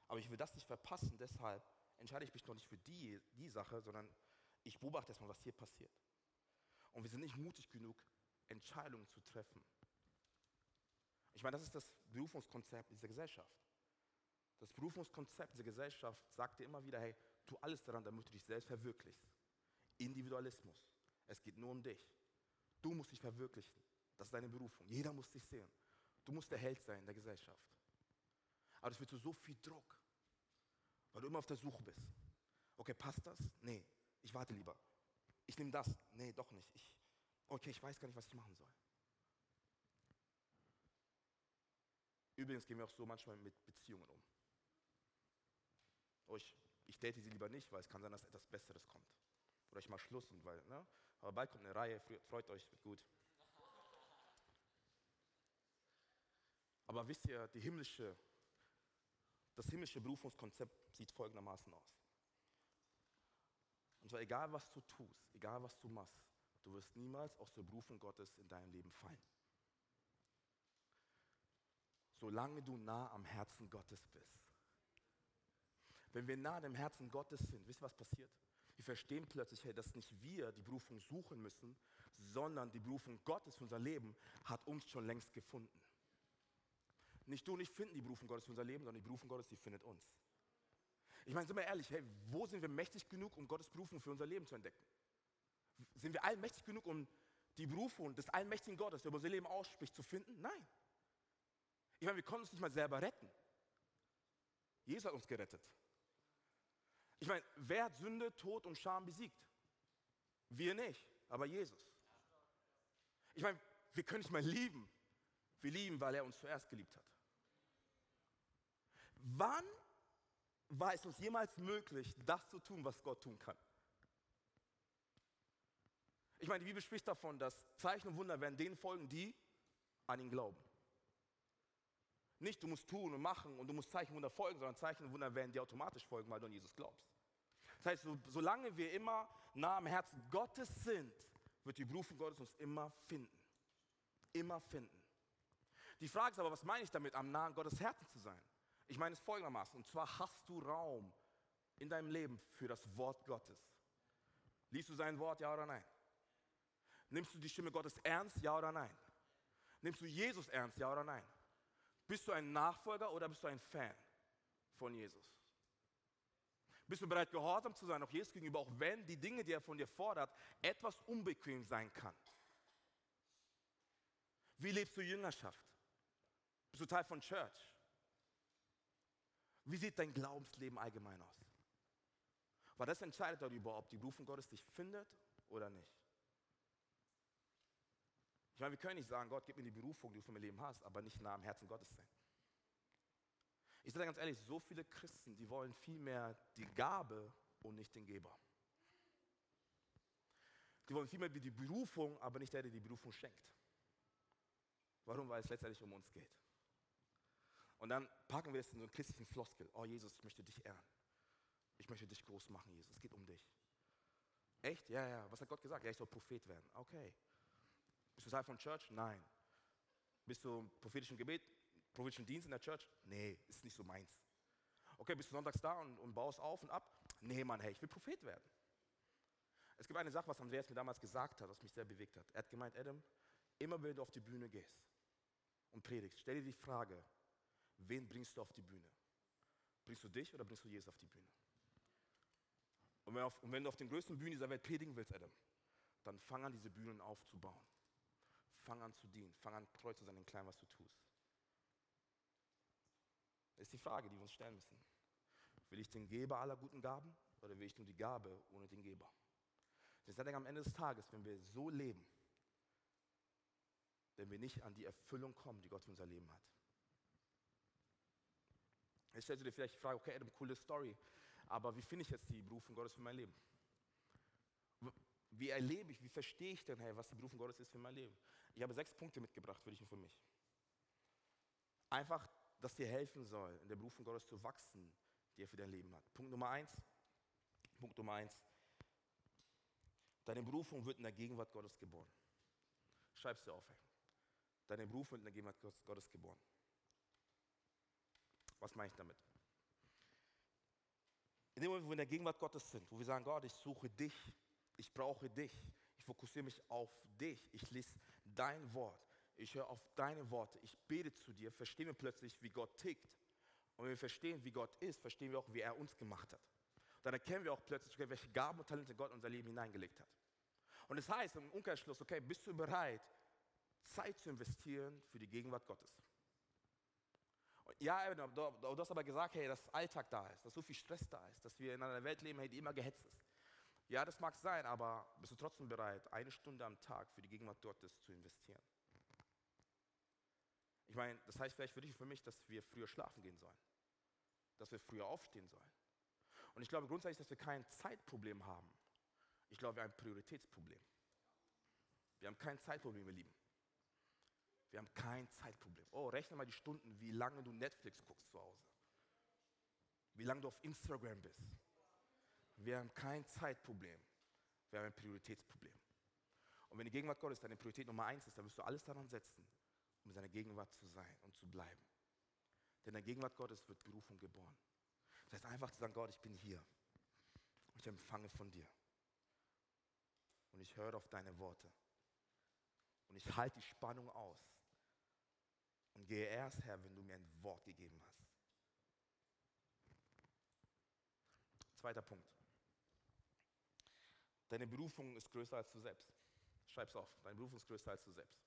Aber ich will das nicht verpassen, deshalb entscheide ich mich noch nicht für die, die Sache, sondern ich beobachte erstmal, was hier passiert. Und wir sind nicht mutig genug, Entscheidungen zu treffen. Ich meine, das ist das Berufungskonzept dieser Gesellschaft. Das Berufungskonzept dieser Gesellschaft sagt dir immer wieder, hey, tu alles daran, damit du dich selbst verwirklichst. Individualismus. Es geht nur um dich. Du musst dich verwirklichen. Das ist deine Berufung. Jeder muss dich sehen. Du musst der Held sein in der Gesellschaft. Aber das wird zu so viel Druck, weil du immer auf der Suche bist. Okay, passt das? Nee, ich warte lieber. Ich nehme das. Nee, doch nicht. Ich, okay, ich weiß gar nicht, was ich machen soll. Übrigens gehen wir auch so manchmal mit Beziehungen um. Oh, ich, ich date sie lieber nicht, weil es kann sein, dass etwas Besseres kommt. Oder ich mache Schluss und weil, ne? Aber bald kommt eine Reihe, freut euch, wird gut. Aber wisst ihr, die himmlische, das himmlische Berufungskonzept sieht folgendermaßen aus. Und zwar egal, was du tust, egal, was du machst, du wirst niemals aus der Berufung Gottes in deinem Leben fallen. Solange du nah am Herzen Gottes bist. Wenn wir nah am Herzen Gottes sind, wisst ihr, was passiert? Wir verstehen plötzlich, hey, dass nicht wir die Berufung suchen müssen, sondern die Berufung Gottes für unser Leben hat uns schon längst gefunden. Nicht du und ich finden die Berufung Gottes für unser Leben, sondern die Berufung Gottes, die findet uns. Ich meine, sind wir ehrlich, hey, wo sind wir mächtig genug, um Gottes Berufung für unser Leben zu entdecken? Sind wir allmächtig genug, um die Berufung des allmächtigen Gottes, der über unser Leben ausspricht, zu finden? Nein. Ich meine, wir konnten uns nicht mal selber retten. Jesus hat uns gerettet. Ich meine, wer hat Sünde, Tod und Scham besiegt? Wir nicht, aber Jesus. Ich meine, wir können nicht mal lieben. Wir lieben, weil er uns zuerst geliebt hat. Wann war es uns jemals möglich, das zu tun, was Gott tun kann? Ich meine, die Bibel spricht davon, dass Zeichen und Wunder werden denen folgen, die an ihn glauben. Nicht, du musst tun und machen und du musst Zeichen und Wunder folgen, sondern Zeichen und Wunder werden dir automatisch folgen, weil du an Jesus glaubst. Das heißt, so, solange wir immer nah am Herzen Gottes sind, wird die Berufung Gottes uns immer finden. Immer finden. Die Frage ist aber, was meine ich damit, am nahen Gottes Herzen zu sein? Ich meine es folgendermaßen, und zwar hast du Raum in deinem Leben für das Wort Gottes. Liest du sein Wort, ja oder nein? Nimmst du die Stimme Gottes ernst, ja oder nein? Nimmst du Jesus ernst, ja oder nein? Bist du ein Nachfolger oder bist du ein Fan von Jesus? Bist du bereit, gehorsam zu sein, auch Jesus gegenüber, auch wenn die Dinge, die er von dir fordert, etwas unbequem sein kann? Wie lebst du Jüngerschaft? Bist du Teil von Church? Wie sieht dein Glaubensleben allgemein aus? Weil das entscheidet darüber, ob die Berufung Gottes dich findet oder nicht. Ich meine, wir können nicht sagen, Gott, gib mir die Berufung, die du für mein Leben hast, aber nicht nah am Herzen Gottes sein. Ich sage ganz ehrlich, so viele Christen, die wollen vielmehr die Gabe und nicht den Geber. Die wollen vielmehr die Berufung, aber nicht der, der die Berufung schenkt. Warum? Weil es letztendlich um uns geht. Und dann packen wir es in so einen christlichen Floskel. Oh Jesus, ich möchte dich ehren. Ich möchte dich groß machen, Jesus. Es geht um dich. Echt? Ja, ja. Was hat Gott gesagt? Ja, ich soll Prophet werden. Okay. Bist du Teil von Church? Nein. Bist du im prophetischen Gebet, prophetischen Dienst in der Church? Nee, ist nicht so meins. Okay, bist du sonntags da und, und baust auf und ab? Nee, Mann, hey, ich will Prophet werden. Es gibt eine Sache, was Andreas mir damals gesagt hat, was mich sehr bewegt hat. Er hat gemeint, Adam, immer wenn du auf die Bühne gehst und predigst, stell dir die Frage, wen bringst du auf die Bühne? Bringst du dich oder bringst du Jesus auf die Bühne? Und wenn, auf, und wenn du auf den größten Bühnen dieser Welt predigen willst, Adam, dann fang an, diese Bühnen aufzubauen. Fang an zu dienen. Fang an, treu zu sein in klein, was du tust. Das ist die Frage, die wir uns stellen müssen. Will ich den Geber aller guten Gaben oder will ich nur die Gabe ohne den Geber? Das ist am Ende des Tages, wenn wir so leben, wenn wir nicht an die Erfüllung kommen, die Gott für unser Leben hat. Jetzt stellst du dir vielleicht die Frage, okay, Adam, coole Story, aber wie finde ich jetzt die Berufung Gottes für mein Leben? Wie erlebe ich, wie verstehe ich denn, hey, was die Berufung Gottes ist für mein Leben? Ich habe sechs Punkte mitgebracht für dich und für mich. Einfach, dass dir helfen soll, in der Berufung Gottes zu wachsen, die er für dein Leben hat. Punkt Nummer eins. Punkt Nummer eins. Deine Berufung wird in der Gegenwart Gottes geboren. Schreib's dir auf. Hey. Deine Berufung wird in der Gegenwart Gottes geboren. Was meine ich damit? In dem Moment, wo wir in der Gegenwart Gottes sind, wo wir sagen, Gott, ich suche dich, ich brauche dich. Ich fokussiere mich auf dich. Ich lese dein Wort. Ich höre auf deine Worte. Ich bete zu dir. Verstehen wir plötzlich, wie Gott tickt. Und wenn wir verstehen, wie Gott ist, verstehen wir auch, wie er uns gemacht hat. Dann erkennen wir auch plötzlich, welche Gaben und Talente Gott in unser Leben hineingelegt hat. Und das heißt im Umkehrschluss, okay, bist du bereit, Zeit zu investieren für die Gegenwart Gottes? Ja, du, hast aber gesagt, hey, dass Alltag da ist, dass so viel Stress da ist, dass wir in einer Welt leben, die immer gehetzt ist. Ja, das mag sein, aber bist du trotzdem bereit, eine Stunde am Tag für die Gegenwart Gottes zu investieren? Ich meine, das heißt vielleicht für dich und für mich, dass wir früher schlafen gehen sollen. Dass wir früher aufstehen sollen. Und ich glaube grundsätzlich, dass wir kein Zeitproblem haben. Ich glaube, wir haben ein Prioritätsproblem. Wir haben kein Zeitproblem, ihr Lieben. Wir haben kein Zeitproblem. Oh, rechne mal die Stunden, wie lange du Netflix guckst zu Hause. Wie lange du auf Instagram bist. Wir haben kein Zeitproblem. Wir haben ein Prioritätsproblem. Und wenn die Gegenwart Gottes deine Priorität Nummer eins ist, dann wirst du alles daran setzen, um in seiner Gegenwart zu sein und zu bleiben. Denn in der Gegenwart Gottes wird Berufung geboren. Das heißt einfach zu sagen, Gott, ich bin hier. Ich empfange von dir. Und ich höre auf deine Worte. Und ich halte die Spannung aus. Und gehe erst her, wenn du mir ein Wort gegeben hast. Zweiter Punkt. Deine Berufung ist größer als du selbst. Schreib's auf. Deine Berufung ist größer als du selbst.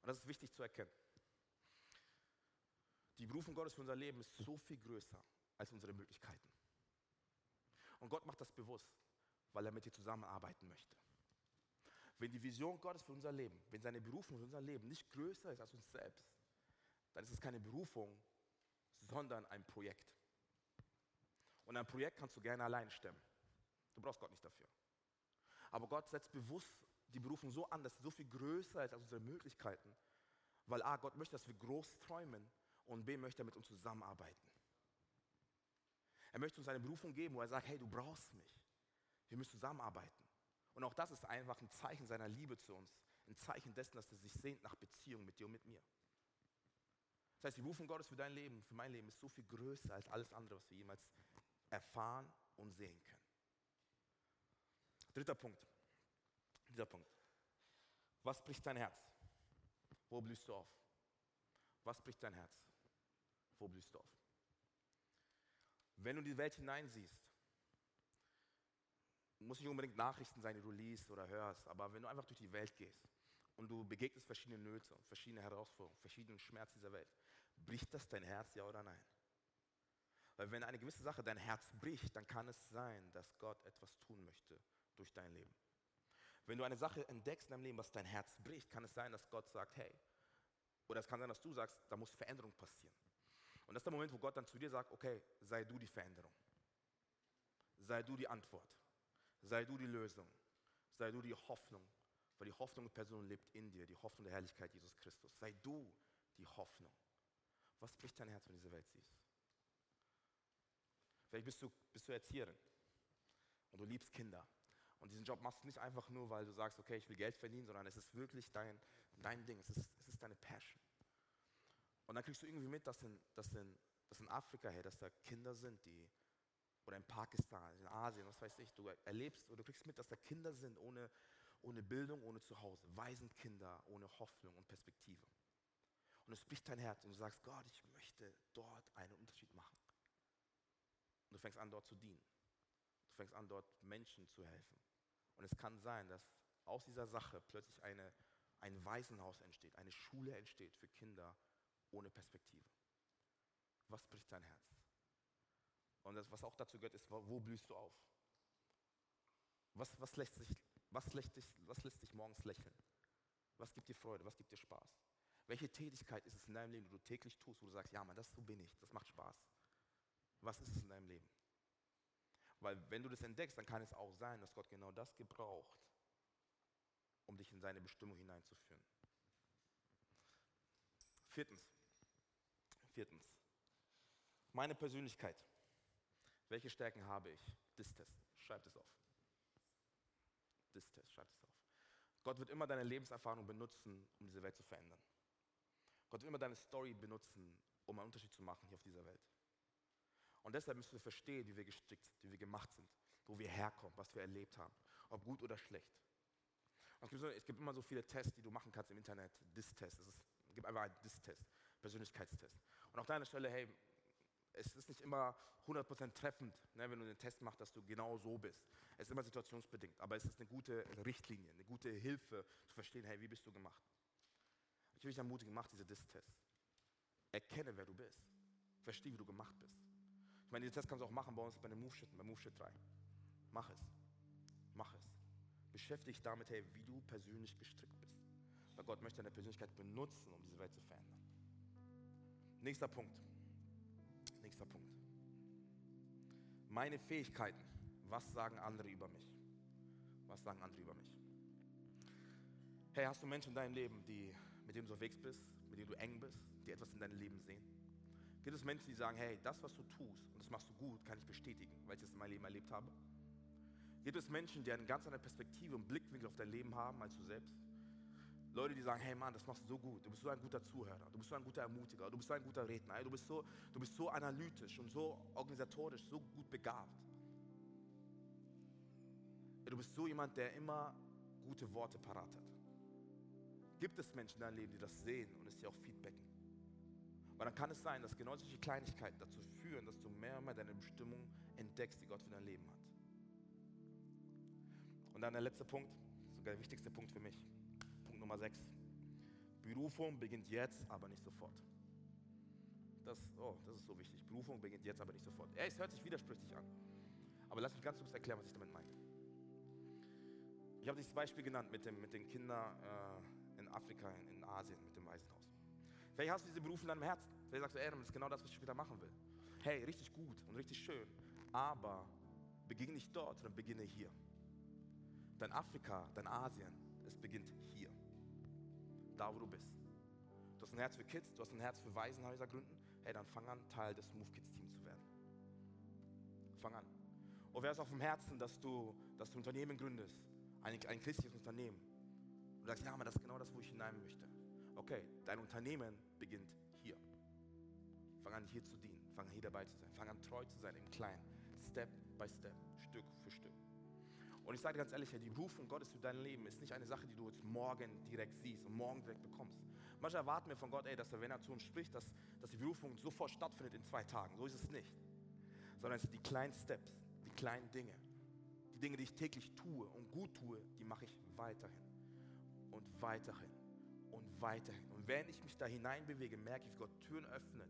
Und das ist wichtig zu erkennen. Die Berufung Gottes für unser Leben ist so viel größer als unsere Möglichkeiten. Und Gott macht das bewusst, weil er mit dir zusammenarbeiten möchte. Wenn die Vision Gottes für unser Leben, wenn seine Berufung für unser Leben nicht größer ist als uns selbst, dann ist es keine Berufung, sondern ein Projekt. Und ein Projekt kannst du gerne allein stemmen. Du brauchst Gott nicht dafür. Aber Gott setzt bewusst die Berufung so an, dass sie so viel größer ist als unsere Möglichkeiten. Weil A, Gott möchte, dass wir groß träumen und B, möchte er mit uns zusammenarbeiten. Er möchte uns eine Berufung geben, wo er sagt, hey, du brauchst mich. Wir müssen zusammenarbeiten. Und auch das ist einfach ein Zeichen seiner Liebe zu uns. Ein Zeichen dessen, dass er sich sehnt nach Beziehung mit dir und mit mir. Das heißt, die Berufung Gottes für dein Leben, für mein Leben ist so viel größer als alles andere, was wir jemals erfahren und sehen können. Dritter Punkt. Dieser Punkt. Was bricht dein Herz? Wo blühst du auf? Was bricht dein Herz? Wo blühst du auf? Wenn du in die Welt hineinsiehst, muss nicht unbedingt Nachrichten sein, die du liest oder hörst, aber wenn du einfach durch die Welt gehst und du begegnest verschiedene Nöte verschiedene Herausforderungen, verschiedenen Schmerz dieser Welt, bricht das dein Herz, ja oder nein? Weil wenn eine gewisse Sache dein Herz bricht, dann kann es sein, dass Gott etwas tun möchte durch dein Leben. Wenn du eine Sache entdeckst in deinem Leben, was dein Herz bricht, kann es sein, dass Gott sagt, hey, oder es kann sein, dass du sagst, da muss Veränderung passieren. Und das ist der Moment, wo Gott dann zu dir sagt, okay, sei du die Veränderung. Sei du die Antwort. Sei du die Lösung. Sei du die Hoffnung. Weil die Hoffnung der Person lebt in dir, die Hoffnung der Herrlichkeit Jesus Christus. Sei du die Hoffnung. Was bricht dein Herz, wenn du diese Welt siehst? Vielleicht bist du, bist du Erzieherin und du liebst Kinder. Und diesen Job machst du nicht einfach nur, weil du sagst, okay, ich will Geld verdienen, sondern es ist wirklich dein, dein Ding, es ist, es ist deine Passion. Und dann kriegst du irgendwie mit, dass in, dass in, dass in Afrika, hey, dass da Kinder sind, die, oder in Pakistan, in Asien, was weiß ich, du erlebst oder du kriegst mit, dass da Kinder sind ohne, ohne Bildung, ohne Zuhause, Waisenkinder ohne Hoffnung und Perspektive. Und es bricht dein Herz und du sagst, Gott, ich möchte dort einen Unterschied machen. Und du fängst an, dort zu dienen. Du fängst an, dort Menschen zu helfen. Und es kann sein, dass aus dieser Sache plötzlich eine, ein Waisenhaus entsteht, eine Schule entsteht für Kinder ohne Perspektive. Was bricht dein Herz? Und das, was auch dazu gehört, ist, wo blühst du auf? Was, was, lässt sich, was, lässt dich, was lässt dich morgens lächeln? Was gibt dir Freude? Was gibt dir Spaß? Welche Tätigkeit ist es in deinem Leben, die du täglich tust, wo du sagst, ja, Mann, das so bin ich, das macht Spaß? Was ist es in deinem Leben? Weil wenn du das entdeckst, dann kann es auch sein, dass Gott genau das gebraucht, um dich in seine Bestimmung hineinzuführen. Viertens. Viertens. Meine Persönlichkeit. Welche Stärken habe ich? Dis-Test. Schreib es auf. Dis-Test. Schreib es auf. Gott wird immer deine Lebenserfahrung benutzen, um diese Welt zu verändern. Gott wird immer deine Story benutzen, um einen Unterschied zu machen hier auf dieser Welt. Und deshalb müssen wir verstehen, wie wir gestrickt sind, wie wir gemacht sind, wo wir herkommen, was wir erlebt haben, ob gut oder schlecht. Es gibt, es gibt, immer so viele Tests, die du machen kannst im Internet. Dis-Test. Es, es gibt einfach einen Dis-Test, Persönlichkeitstest. Und auch deine Stelle, hey, es ist nicht immer 100% treffend, ne, wenn du den Test machst, dass du genau so bist. Es ist immer situationsbedingt, aber es ist eine gute Richtlinie, eine gute Hilfe zu verstehen, hey, wie bist du gemacht? Ich will dich ermutigen, mach diese Dis-Tests. Erkenne, wer du bist. Verstehe, wie du gemacht bist. Ich meine, diesen Test kannst du auch machen bei uns bei den Move-Schritten, bei Move-Schritt 3. Mach es. Mach es. Beschäftige dich damit, hey, wie du persönlich gestrickt bist. Gott möchte deine Persönlichkeit benutzen, um diese Welt zu verändern. Nächster Punkt. Nächster Punkt. Meine Fähigkeiten. Was sagen andere über mich? Was sagen andere über mich? Hey, hast du Menschen in deinem Leben, die, mit denen du unterwegs bist, mit denen du eng bist, die etwas in deinem Leben sehen? Gibt es Menschen, die sagen, hey, das, was du tust, und das machst du gut, kann ich bestätigen, weil ich das in meinem Leben erlebt habe? Gibt es Menschen, die eine ganz andere Perspektive und Blickwinkel auf dein Leben haben als du selbst? Leute, die sagen, hey Mann, das machst du so gut, du bist so ein guter Zuhörer, du bist so ein guter Ermutiger, du bist so ein guter Redner, du bist so, du bist so analytisch und so organisatorisch, so gut begabt. Du bist so jemand, der immer gute Worte parat hat. Gibt es Menschen in deinem Leben, die das sehen und es dir auch feedbacken? Weil dann kann es sein, dass genau solche Kleinigkeiten dazu führen, dass du mehr und mehr deine Bestimmung entdeckst, die Gott für dein Leben hat. Und dann der letzte Punkt, sogar der wichtigste Punkt für mich. Punkt Nummer 6. Berufung beginnt jetzt, aber nicht sofort. Das, oh, das ist so wichtig. Berufung beginnt jetzt, aber nicht sofort. Ey, es hört sich widersprüchlich an. Aber lass mich ganz kurz erklären, was ich damit meine. Ich habe dieses Beispiel genannt mit, dem, mit den Kindern äh, in Afrika, in, in Asien, mit dem Waisenhaus. Vielleicht hast du diese Berufe in deinem Herzen. Vielleicht sagst du, ey, das ist genau das, was ich später machen will. Hey, richtig gut und richtig schön. Aber beginne nicht dort, sondern beginne hier. Dein Afrika, dein Asien, es beginnt hier. Da, wo du bist. Du hast ein Herz für Kids, du hast ein Herz für Waisenhäuser gründen. Hey, dann fang an, Teil des Move Kids Teams zu werden. Fang an. Und wer ist auf dem Herzen, dass du, dass du ein Unternehmen gründest, ein, ein christliches Unternehmen. Und du sagst, ja, aber das ist genau das, wo ich hinein möchte. Okay, dein Unternehmen beginnt hier. Fang an, hier zu dienen. Fang an, hier dabei zu sein. Fang an, treu zu sein im Kleinen. Step by Step, Stück für Stück. Und ich sage dir ganz ehrlich, die Berufung Gottes für dein Leben ist nicht eine Sache, die du jetzt morgen direkt siehst und morgen direkt bekommst. Manchmal erwarten wir von Gott, ey, dass er, wenn er zu uns spricht, dass, dass die Berufung sofort stattfindet in zwei Tagen. So ist es nicht. Sondern es sind die kleinen Steps, die kleinen Dinge. Die Dinge, die ich täglich tue und gut tue, die mache ich weiterhin und weiterhin und weiterhin. Und wenn ich mich da hineinbewege, merke ich, wie Gott Türen öffnet.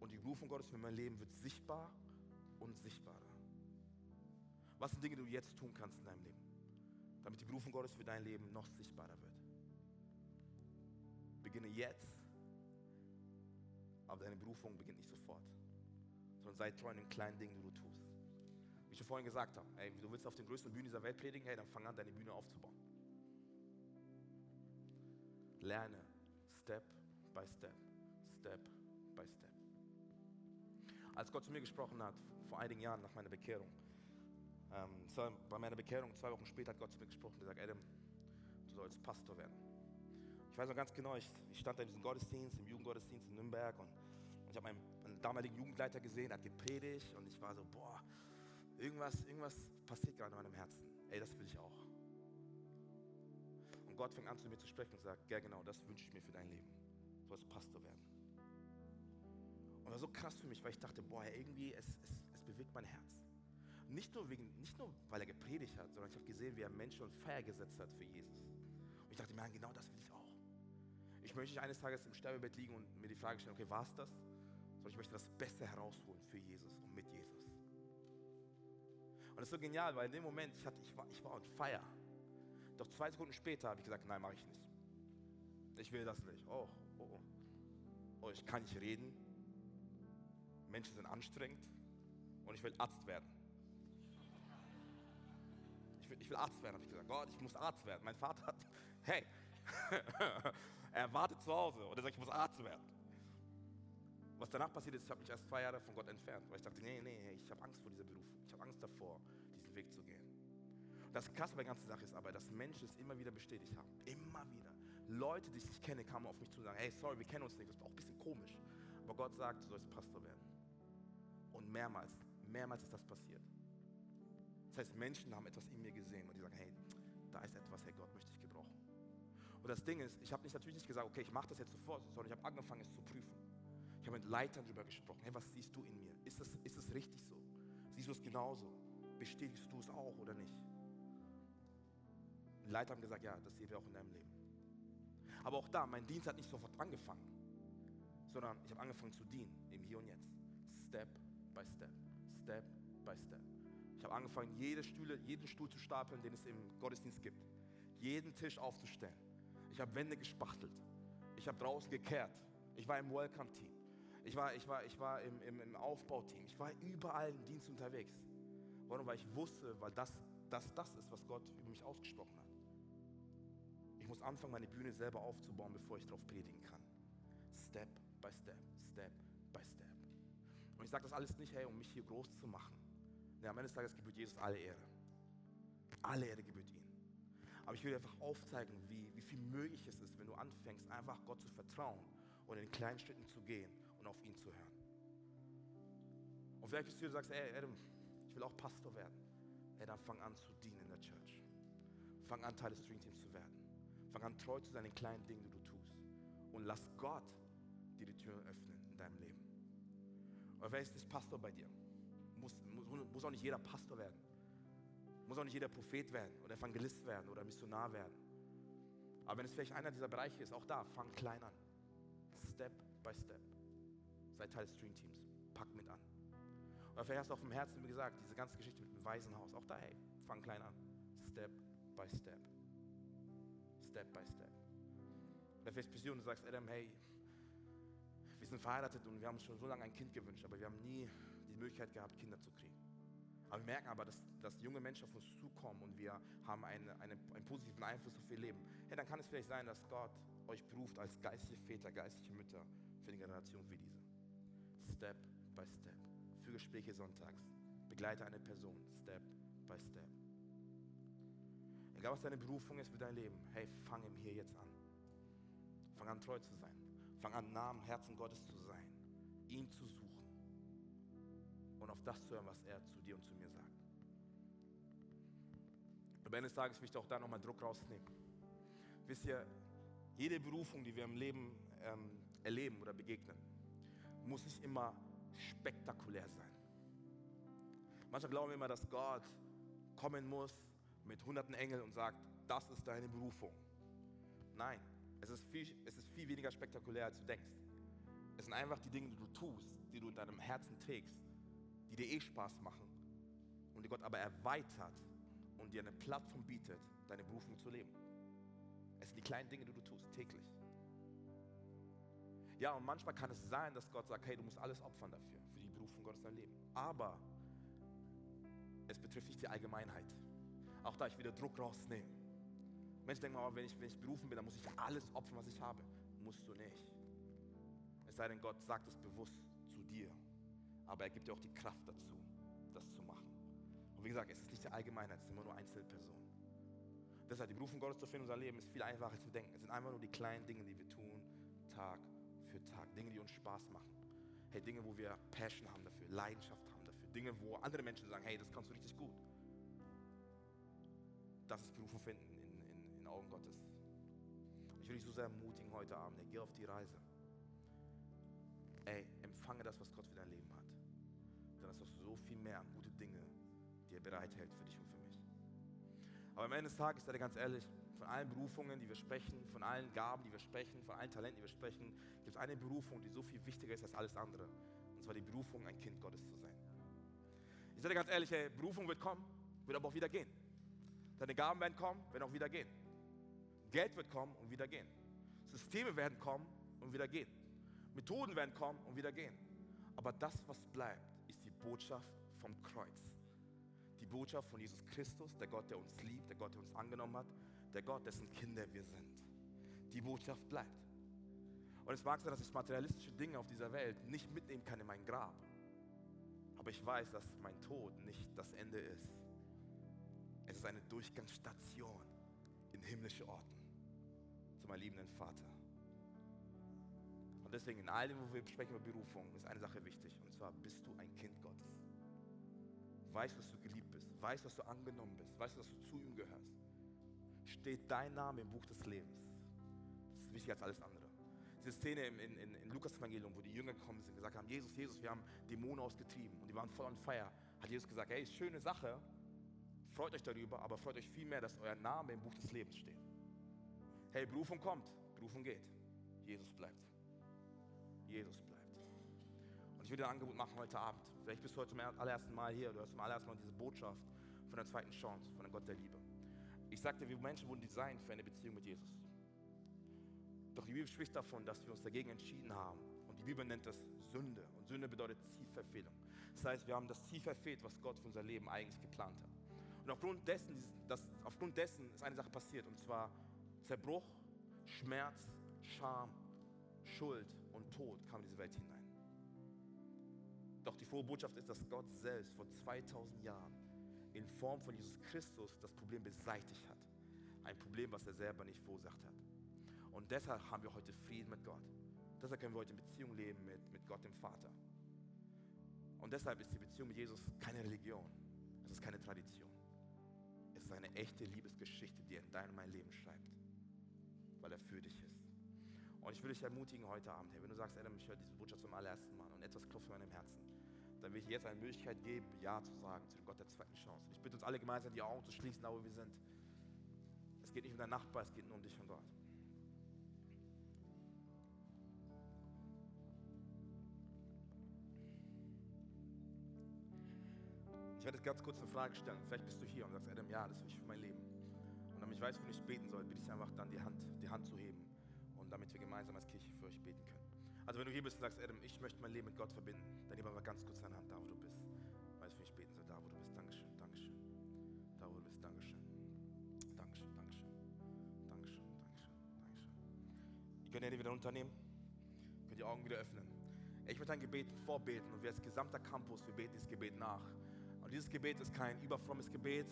Und die Berufung Gottes für mein Leben wird sichtbar und sichtbarer. Was sind Dinge, die du jetzt tun kannst in deinem Leben, damit die Berufung Gottes für dein Leben noch sichtbarer wird? Beginne jetzt, aber deine Berufung beginnt nicht sofort, sondern sei treu in den kleinen Dingen, die du tust. Wie ich schon vorhin gesagt habe, ey, du willst auf den größten Bühnen dieser Welt predigen, hey, dann fang an, deine Bühne aufzubauen. Lerne Step by Step, Step by Step. Als Gott zu mir gesprochen hat, vor einigen Jahren nach meiner Bekehrung, ähm, bei meiner Bekehrung, zwei Wochen später hat Gott zu mir gesprochen und gesagt, Adam, du sollst Pastor werden. Ich weiß noch ganz genau, ich, ich stand da in diesem Gottesdienst, im Jugendgottesdienst in Nürnberg und, und ich habe meinen, meinen damaligen Jugendleiter gesehen, hat gepredigt und ich war so, boah, irgendwas, irgendwas passiert gerade in meinem Herzen. Ey, das will ich auch. Und Gott fängt an zu mir zu sprechen und sagt, ja genau, das wünsche ich mir für dein Leben. Du sollst Pastor werden. Und das war so krass für mich, weil ich dachte, boah, irgendwie, es, es, es bewegt mein Herz. Nicht nur, wegen, nicht nur, weil er gepredigt hat, sondern ich habe gesehen, wie er Menschen und Feier gesetzt hat für Jesus. Und ich dachte mir, genau das will ich auch. Ich möchte nicht eines Tages im Sterbebett liegen und mir die Frage stellen, okay, war es das? Sondern ich möchte das Beste herausholen für Jesus und mit Jesus. Und das ist so genial, weil in dem Moment, ich, hatte, ich, war, ich war on fire. Doch zwei Sekunden später habe ich gesagt, nein, mache ich nicht. Ich will das nicht. Oh, oh, oh. Oh, ich kann nicht reden. Menschen sind anstrengend. Und ich will Arzt werden. Ich will, ich will Arzt werden, habe ich gesagt. Gott, ich muss Arzt werden. Mein Vater hat, (laughs) hey, (laughs) er wartet zu Hause und er sagt, ich muss Arzt werden. Was danach passiert ist, ich habe mich erst zwei Jahre von Gott entfernt, weil ich dachte, nee, nee, ich habe Angst vor dieser Berufung. Ich habe Angst davor, diesen Weg zu gehen. Das Krasse bei der ganzen Sache ist aber, dass Menschen es immer wieder bestätigt haben. Immer wieder. Leute, die ich nicht kenne, kamen auf mich zu und sagen, hey, sorry, wir kennen uns nicht. Das ist auch ein bisschen komisch. Aber Gott sagt, du sollst Pastor werden. Und mehrmals, mehrmals ist das passiert. Das heißt, Menschen haben etwas in mir gesehen und die sagen, hey, da ist etwas, hey Gott, möchte ich gebrauchen. Und das Ding ist, ich habe nicht natürlich nicht gesagt, okay, ich mache das jetzt sofort, sondern ich habe angefangen, es zu prüfen. Ich habe mit Leitern darüber gesprochen. Hey, was siehst du in mir? Ist es, ist richtig so? Siehst du es genauso? Bestätigst du es auch oder nicht? Leiter haben gesagt, ja, das sehen wir auch in deinem Leben. Aber auch da, mein Dienst hat nicht sofort angefangen, sondern ich habe angefangen zu dienen, im Hier und Jetzt. Step by Step, Step by Step. Ich habe angefangen, jede Stühle, jeden Stuhl zu stapeln, den es im Gottesdienst gibt. Jeden Tisch aufzustellen. Ich habe Wände gespachtelt. Ich habe draußen gekehrt. Ich war im Welcome-Team. Ich war, ich war, ich war im, im, im Aufbauteam. Ich war überall im Dienst unterwegs. Warum? Weil ich wusste, weil das, das das ist, was Gott über mich ausgesprochen hat. Muss anfangen, meine Bühne selber aufzubauen, bevor ich darauf predigen kann. Step by step, step by step. Und ich sage das alles nicht, hey, um mich hier groß zu machen. Nee, am Ende des Tages gebührt Jesus alle Ehre. Alle Ehre gebührt ihm. Aber ich will einfach aufzeigen, wie, wie viel möglich es ist, wenn du anfängst, einfach Gott zu vertrauen und in kleinen Schritten zu gehen und auf ihn zu hören. Und vielleicht bist du hier und sagst, ey, Adam, ich will auch Pastor werden. Ey, dann fang an zu dienen in der Church. Fang an, Teil des Streamteams zu werden. Fang an, treu zu sein in kleinen Dingen, die du tust. Und lass Gott dir die Türen öffnen in deinem Leben. Oder wer ist das Pastor bei dir? Muss, muss, muss auch nicht jeder Pastor werden. Muss auch nicht jeder Prophet werden oder Evangelist werden oder Missionar werden. Aber wenn es vielleicht einer dieser Bereiche ist, auch da, fang klein an. Step by step. Sei Teil des Streamteams. Pack mit an. Oder vielleicht hast du auf dem Herzen, wie gesagt, diese ganze Geschichte mit dem Waisenhaus. Auch da, hey, fang klein an. Step by step. Step by step. Oder vielleicht bist du und du sagst, Adam, hey, wir sind verheiratet und wir haben uns schon so lange ein Kind gewünscht, aber wir haben nie die Möglichkeit gehabt, Kinder zu kriegen. Aber wir merken aber, dass, dass junge Menschen auf uns zukommen und wir haben eine, eine, einen positiven Einfluss auf ihr Leben. Hey, dann kann es vielleicht sein, dass Gott euch beruft als geistliche Väter, geistliche Mütter für eine Generation wie diese. Step by step. Für Gespräche sonntags. Begleite eine Person. Step by step. Egal was deine Berufung ist für dein Leben, hey, fang im Hier jetzt an. Fang an treu zu sein. Fang an nah am Herzen Gottes zu sein. Ihn zu suchen und auf das zu hören, was er zu dir und zu mir sagt. Am des Tages möchte ich auch da nochmal Druck rausnehmen. Wisst ihr, jede Berufung, die wir im Leben ähm, erleben oder begegnen, muss nicht immer spektakulär sein. Manchmal glauben wir immer, dass Gott kommen muss mit hunderten Engeln und sagt, das ist deine Berufung. Nein, es ist viel, es ist viel weniger spektakulär, als du denkst. Es sind einfach die Dinge, die du tust, die du in deinem Herzen trägst, die dir eh Spaß machen und die Gott aber erweitert und dir eine Plattform bietet, deine Berufung zu leben. Es sind die kleinen Dinge, die du tust, täglich. Ja, und manchmal kann es sein, dass Gott sagt, hey, du musst alles opfern dafür, für die Berufung Gottes in dein Leben. Aber es betrifft nicht die Allgemeinheit. Auch da ich wieder Druck rausnehmen. Menschen denken mal, wenn ich, wenn ich berufen bin, dann muss ich alles opfern, was ich habe. Musst du nicht. Es sei denn, Gott sagt es bewusst zu dir aber er gibt dir auch die Kraft dazu, das zu machen. Und wie gesagt, es ist nicht die Allgemeinheit, es sind immer nur einzelne Personen. Deshalb, die Berufung Gottes zu finden in unser Leben ist viel einfacher zu denken. Es sind einfach nur die kleinen Dinge, die wir tun, Tag für Tag. Dinge, die uns Spaß machen. Hey, Dinge, wo wir Passion haben dafür, Leidenschaft haben dafür. Dinge, wo andere Menschen sagen, hey, das kannst du richtig gut. Das ist Berufung finden in, in, in Augen Gottes. Ich will dich so sehr ermutigen heute Abend. Hey, geh auf die Reise. Ey, empfange das, was Gott für dein Leben hat dann ist noch so viel mehr an gute Dinge, die er bereithält für dich und für mich. Aber am Ende des Tages, seid ihr ganz ehrlich, von allen Berufungen, die wir sprechen, von allen Gaben, die wir sprechen, von allen Talenten, die wir sprechen, gibt es eine Berufung, die so viel wichtiger ist als alles andere. Und zwar die Berufung, ein Kind Gottes zu sein. Ich sage dir ganz ehrlich, ey, Berufung wird kommen, wird aber auch wieder gehen. Deine Gaben werden kommen, werden auch wieder gehen. Geld wird kommen und wieder gehen. Systeme werden kommen und wieder gehen. Methoden werden kommen und wieder gehen. Aber das, was bleibt, Botschaft vom Kreuz. Die Botschaft von Jesus Christus, der Gott, der uns liebt, der Gott, der uns angenommen hat, der Gott, dessen Kinder wir sind. Die Botschaft bleibt. Und es mag sein, dass ich materialistische Dinge auf dieser Welt nicht mitnehmen kann in mein Grab. Aber ich weiß, dass mein Tod nicht das Ende ist. Es ist eine Durchgangsstation in himmlische Orten zu meinem liebenden Vater. Und deswegen in all dem, wo wir sprechen über Berufung, ist eine Sache wichtig. Und zwar bist du ein Kind Gottes weißt, dass du geliebt bist, weißt, dass du angenommen bist, weißt, dass du zu ihm gehörst, steht dein Name im Buch des Lebens. Das ist wichtiger als alles andere. Diese Szene im, in, in, in Lukas Evangelium, wo die Jünger gekommen sind gesagt haben, Jesus, Jesus, wir haben Dämonen ausgetrieben und die waren voll on fire, hat Jesus gesagt, hey, schöne Sache, freut euch darüber, aber freut euch viel mehr, dass euer Name im Buch des Lebens steht. Hey, Berufung kommt, Berufung geht. Jesus bleibt. Jesus bleibt. Und ich dir ein Angebot machen heute Abend. Vielleicht bist du heute zum allerersten Mal hier, du hörst zum allerersten Mal diese Botschaft von der zweiten Chance, von dem Gott der Liebe. Ich sagte, wir Menschen wurden designt für eine Beziehung mit Jesus. Bibel spricht davon, dass wir uns dagegen entschieden haben. Und die Bibel nennt das Sünde. Und Sünde bedeutet Zielverfehlung. Das heißt, wir haben das Ziel verfehlt, was Gott für unser Leben eigentlich geplant hat. Und aufgrund dessen, das, aufgrund dessen ist eine Sache passiert. Und zwar Zerbruch, Schmerz, Scham, Schuld und Tod kam in diese Welt hinein. Doch die frohe Botschaft ist, dass Gott selbst vor 2000 Jahren in Form von Jesus Christus das Problem beseitigt hat. Ein Problem, was er selber nicht verursacht hat. Und deshalb haben wir heute Frieden mit Gott. Deshalb können wir heute in Beziehung leben mit, mit Gott, dem Vater. Und deshalb ist die Beziehung mit Jesus keine Religion. Es ist keine Tradition. Ist eine echte Liebesgeschichte, die er in deinem mein Leben schreibt. Weil er für dich ist. Und ich will dich ermutigen heute Abend, hey, wenn du sagst, Adam, ich höre diese Botschaft zum allerersten Mal und etwas klopft in meinem Herzen, dann will ich jetzt eine Möglichkeit geben, Ja zu sagen zu dem Gott der zweiten Chance. Ich bitte uns alle gemeinsam die Augen zu schließen, da wo wir sind. Es geht nicht um deinen Nachbar, es geht nur um dich und Gott. Ich werde jetzt ganz kurz eine Frage stellen. Vielleicht bist du hier und sagst, Adam, ja, das will ich für mein Leben. Und damit ich weiß, wofür ich beten soll, bitte ich einfach dann die Hand, die Hand zu heben und damit wir gemeinsam als Kirche für euch beten können. Also wenn du hier bist und sagst, Adam, ich möchte mein Leben mit Gott verbinden, dann heb einfach ganz kurz deine Hand da, wo du bist. Weil ich für dich beten soll, da, wo du bist. Dankeschön, Dankeschön. Da, wo du bist, Dankeschön. Dankeschön, Dankeschön. Dankeschön, Dankeschön, Dankeschön. Ihr könnt die Hände wieder runternehmen. Könnt die Augen wieder öffnen. Ich möchte ein Gebet vorbeten und wir als gesamter Campus, wir beten dieses Gebet nach. Und dieses Gebet ist kein überfrommes Gebet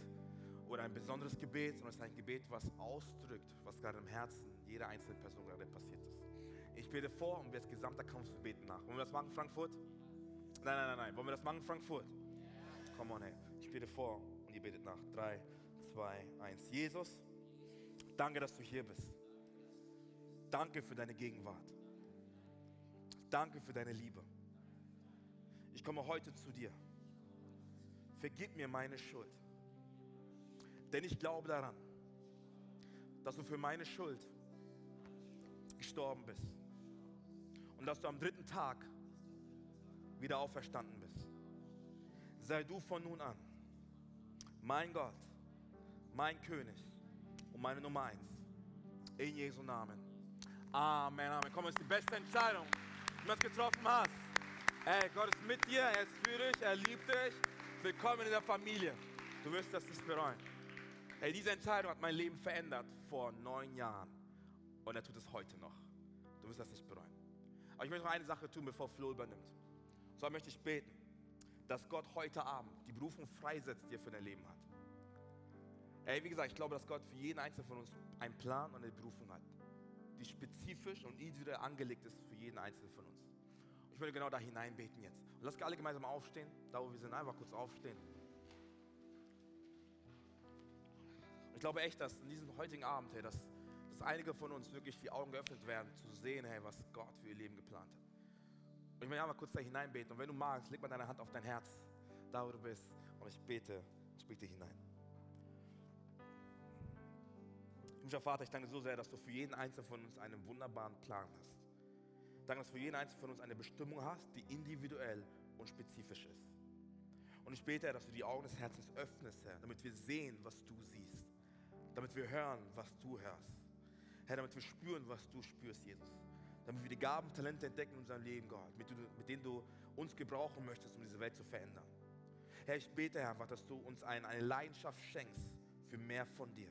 oder ein besonderes Gebet, sondern es ist ein Gebet, was ausdrückt, was gerade im Herzen jeder einzelnen Person gerade passiert ist. Ich bete vor und wir als gesamter Campus beten nach. Wollen wir das machen, Frankfurt? Nein, nein, nein, nein. Wollen wir das machen, Frankfurt? Come on, ey. Ich bete vor und ihr betet nach. Drei, zwei, eins. Jesus, danke, dass du hier bist. Danke für deine Gegenwart. Danke für deine Liebe. Ich komme heute zu dir vergib mir meine Schuld. Denn ich glaube daran, dass du für meine Schuld gestorben bist und dass du am dritten Tag wieder auferstanden bist. Sei du von nun an mein Gott, mein König und meine Nummer eins. In Jesu Namen. Amen, Amen. Komm, es ist die beste Entscheidung, die du getroffen hast. Ey, Gott ist mit dir, er ist für dich, er liebt dich. Willkommen in der Familie. Du wirst das nicht bereuen. Hey, diese Entscheidung hat mein Leben verändert vor neun Jahren. Und er tut es heute noch. Du wirst das nicht bereuen. Aber ich möchte noch eine Sache tun, bevor Flo übernimmt. Und zwar möchte ich beten, dass Gott heute Abend die Berufung freisetzt, die er für dein Leben hat. Ey, wie gesagt, ich glaube, dass Gott für jeden Einzelnen von uns einen Plan und eine Berufung hat, die spezifisch und individuell angelegt ist für jeden Einzelnen von uns. Ich würde genau da hineinbeten jetzt. Und lass alle gemeinsam aufstehen, da wo wir sind, einfach kurz aufstehen. Ich glaube echt, dass in diesem heutigen Abend, hey, dass, dass einige von uns wirklich die Augen geöffnet werden, zu sehen, hey, was Gott für ihr Leben geplant hat. Und ich möchte einfach kurz da hineinbeten. Und wenn du magst, leg mal deine Hand auf dein Herz, da wo du bist. Und ich bete, ich bete hinein. Himmlischer Vater, ich danke so sehr, dass du für jeden Einzelnen von uns einen wunderbaren Plan hast. Danke, dass du für jeden Einzelnen von uns eine Bestimmung hast, die individuell und spezifisch ist. Und ich bete, Herr, dass du die Augen des Herzens öffnest, Herr, damit wir sehen, was du siehst. Damit wir hören, was du hörst. Herr, damit wir spüren, was du spürst, Jesus. Damit wir die Gaben, Talente entdecken in unserem Leben, Gott, mit, mit denen du uns gebrauchen möchtest, um diese Welt zu verändern. Herr, ich bete, Herr, dass du uns ein, eine Leidenschaft schenkst für mehr von dir.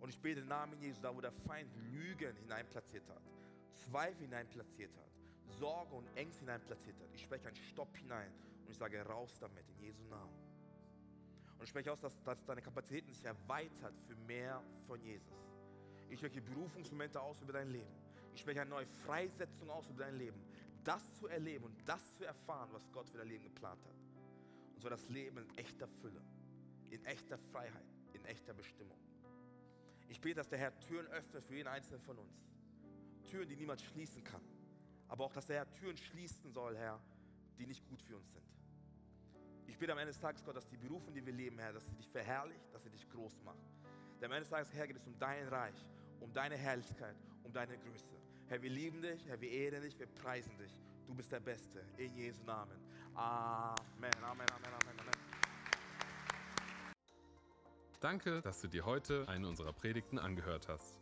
Und ich bete im Namen Jesu, da wo der Feind Lügen hineinplatziert hat, Zweifel hineinplatziert hat, Sorge und Ängste hineinplatziert hat. Ich spreche einen Stopp hinein und ich sage raus damit in Jesu Namen. Und ich spreche aus, dass, dass deine Kapazitäten sich erweitert für mehr von Jesus. Ich spreche Berufungsmomente aus über dein Leben. Ich spreche eine neue Freisetzung aus über dein Leben. Das zu erleben und das zu erfahren, was Gott für dein Leben geplant hat. Und so das Leben in echter Fülle, in echter Freiheit, in echter Bestimmung. Ich bete, dass der Herr Türen öffnet für jeden Einzelnen von uns. Türen, die niemand schließen kann. Aber auch, dass der Herr Türen schließen soll, Herr, die nicht gut für uns sind. Ich bete am Ende des Tages, Gott, dass die Berufe, die wir leben, Herr, dass sie dich verherrlicht, dass sie dich groß macht. Denn am Ende des Tages, Herr, geht es um dein Reich, um deine Herrlichkeit, um deine Größe. Herr, wir lieben dich, Herr, wir ehren dich, wir preisen dich. Du bist der Beste. In Jesu Namen. Amen, Amen, Amen, Amen, Amen. Danke, dass du dir heute eine unserer Predigten angehört hast.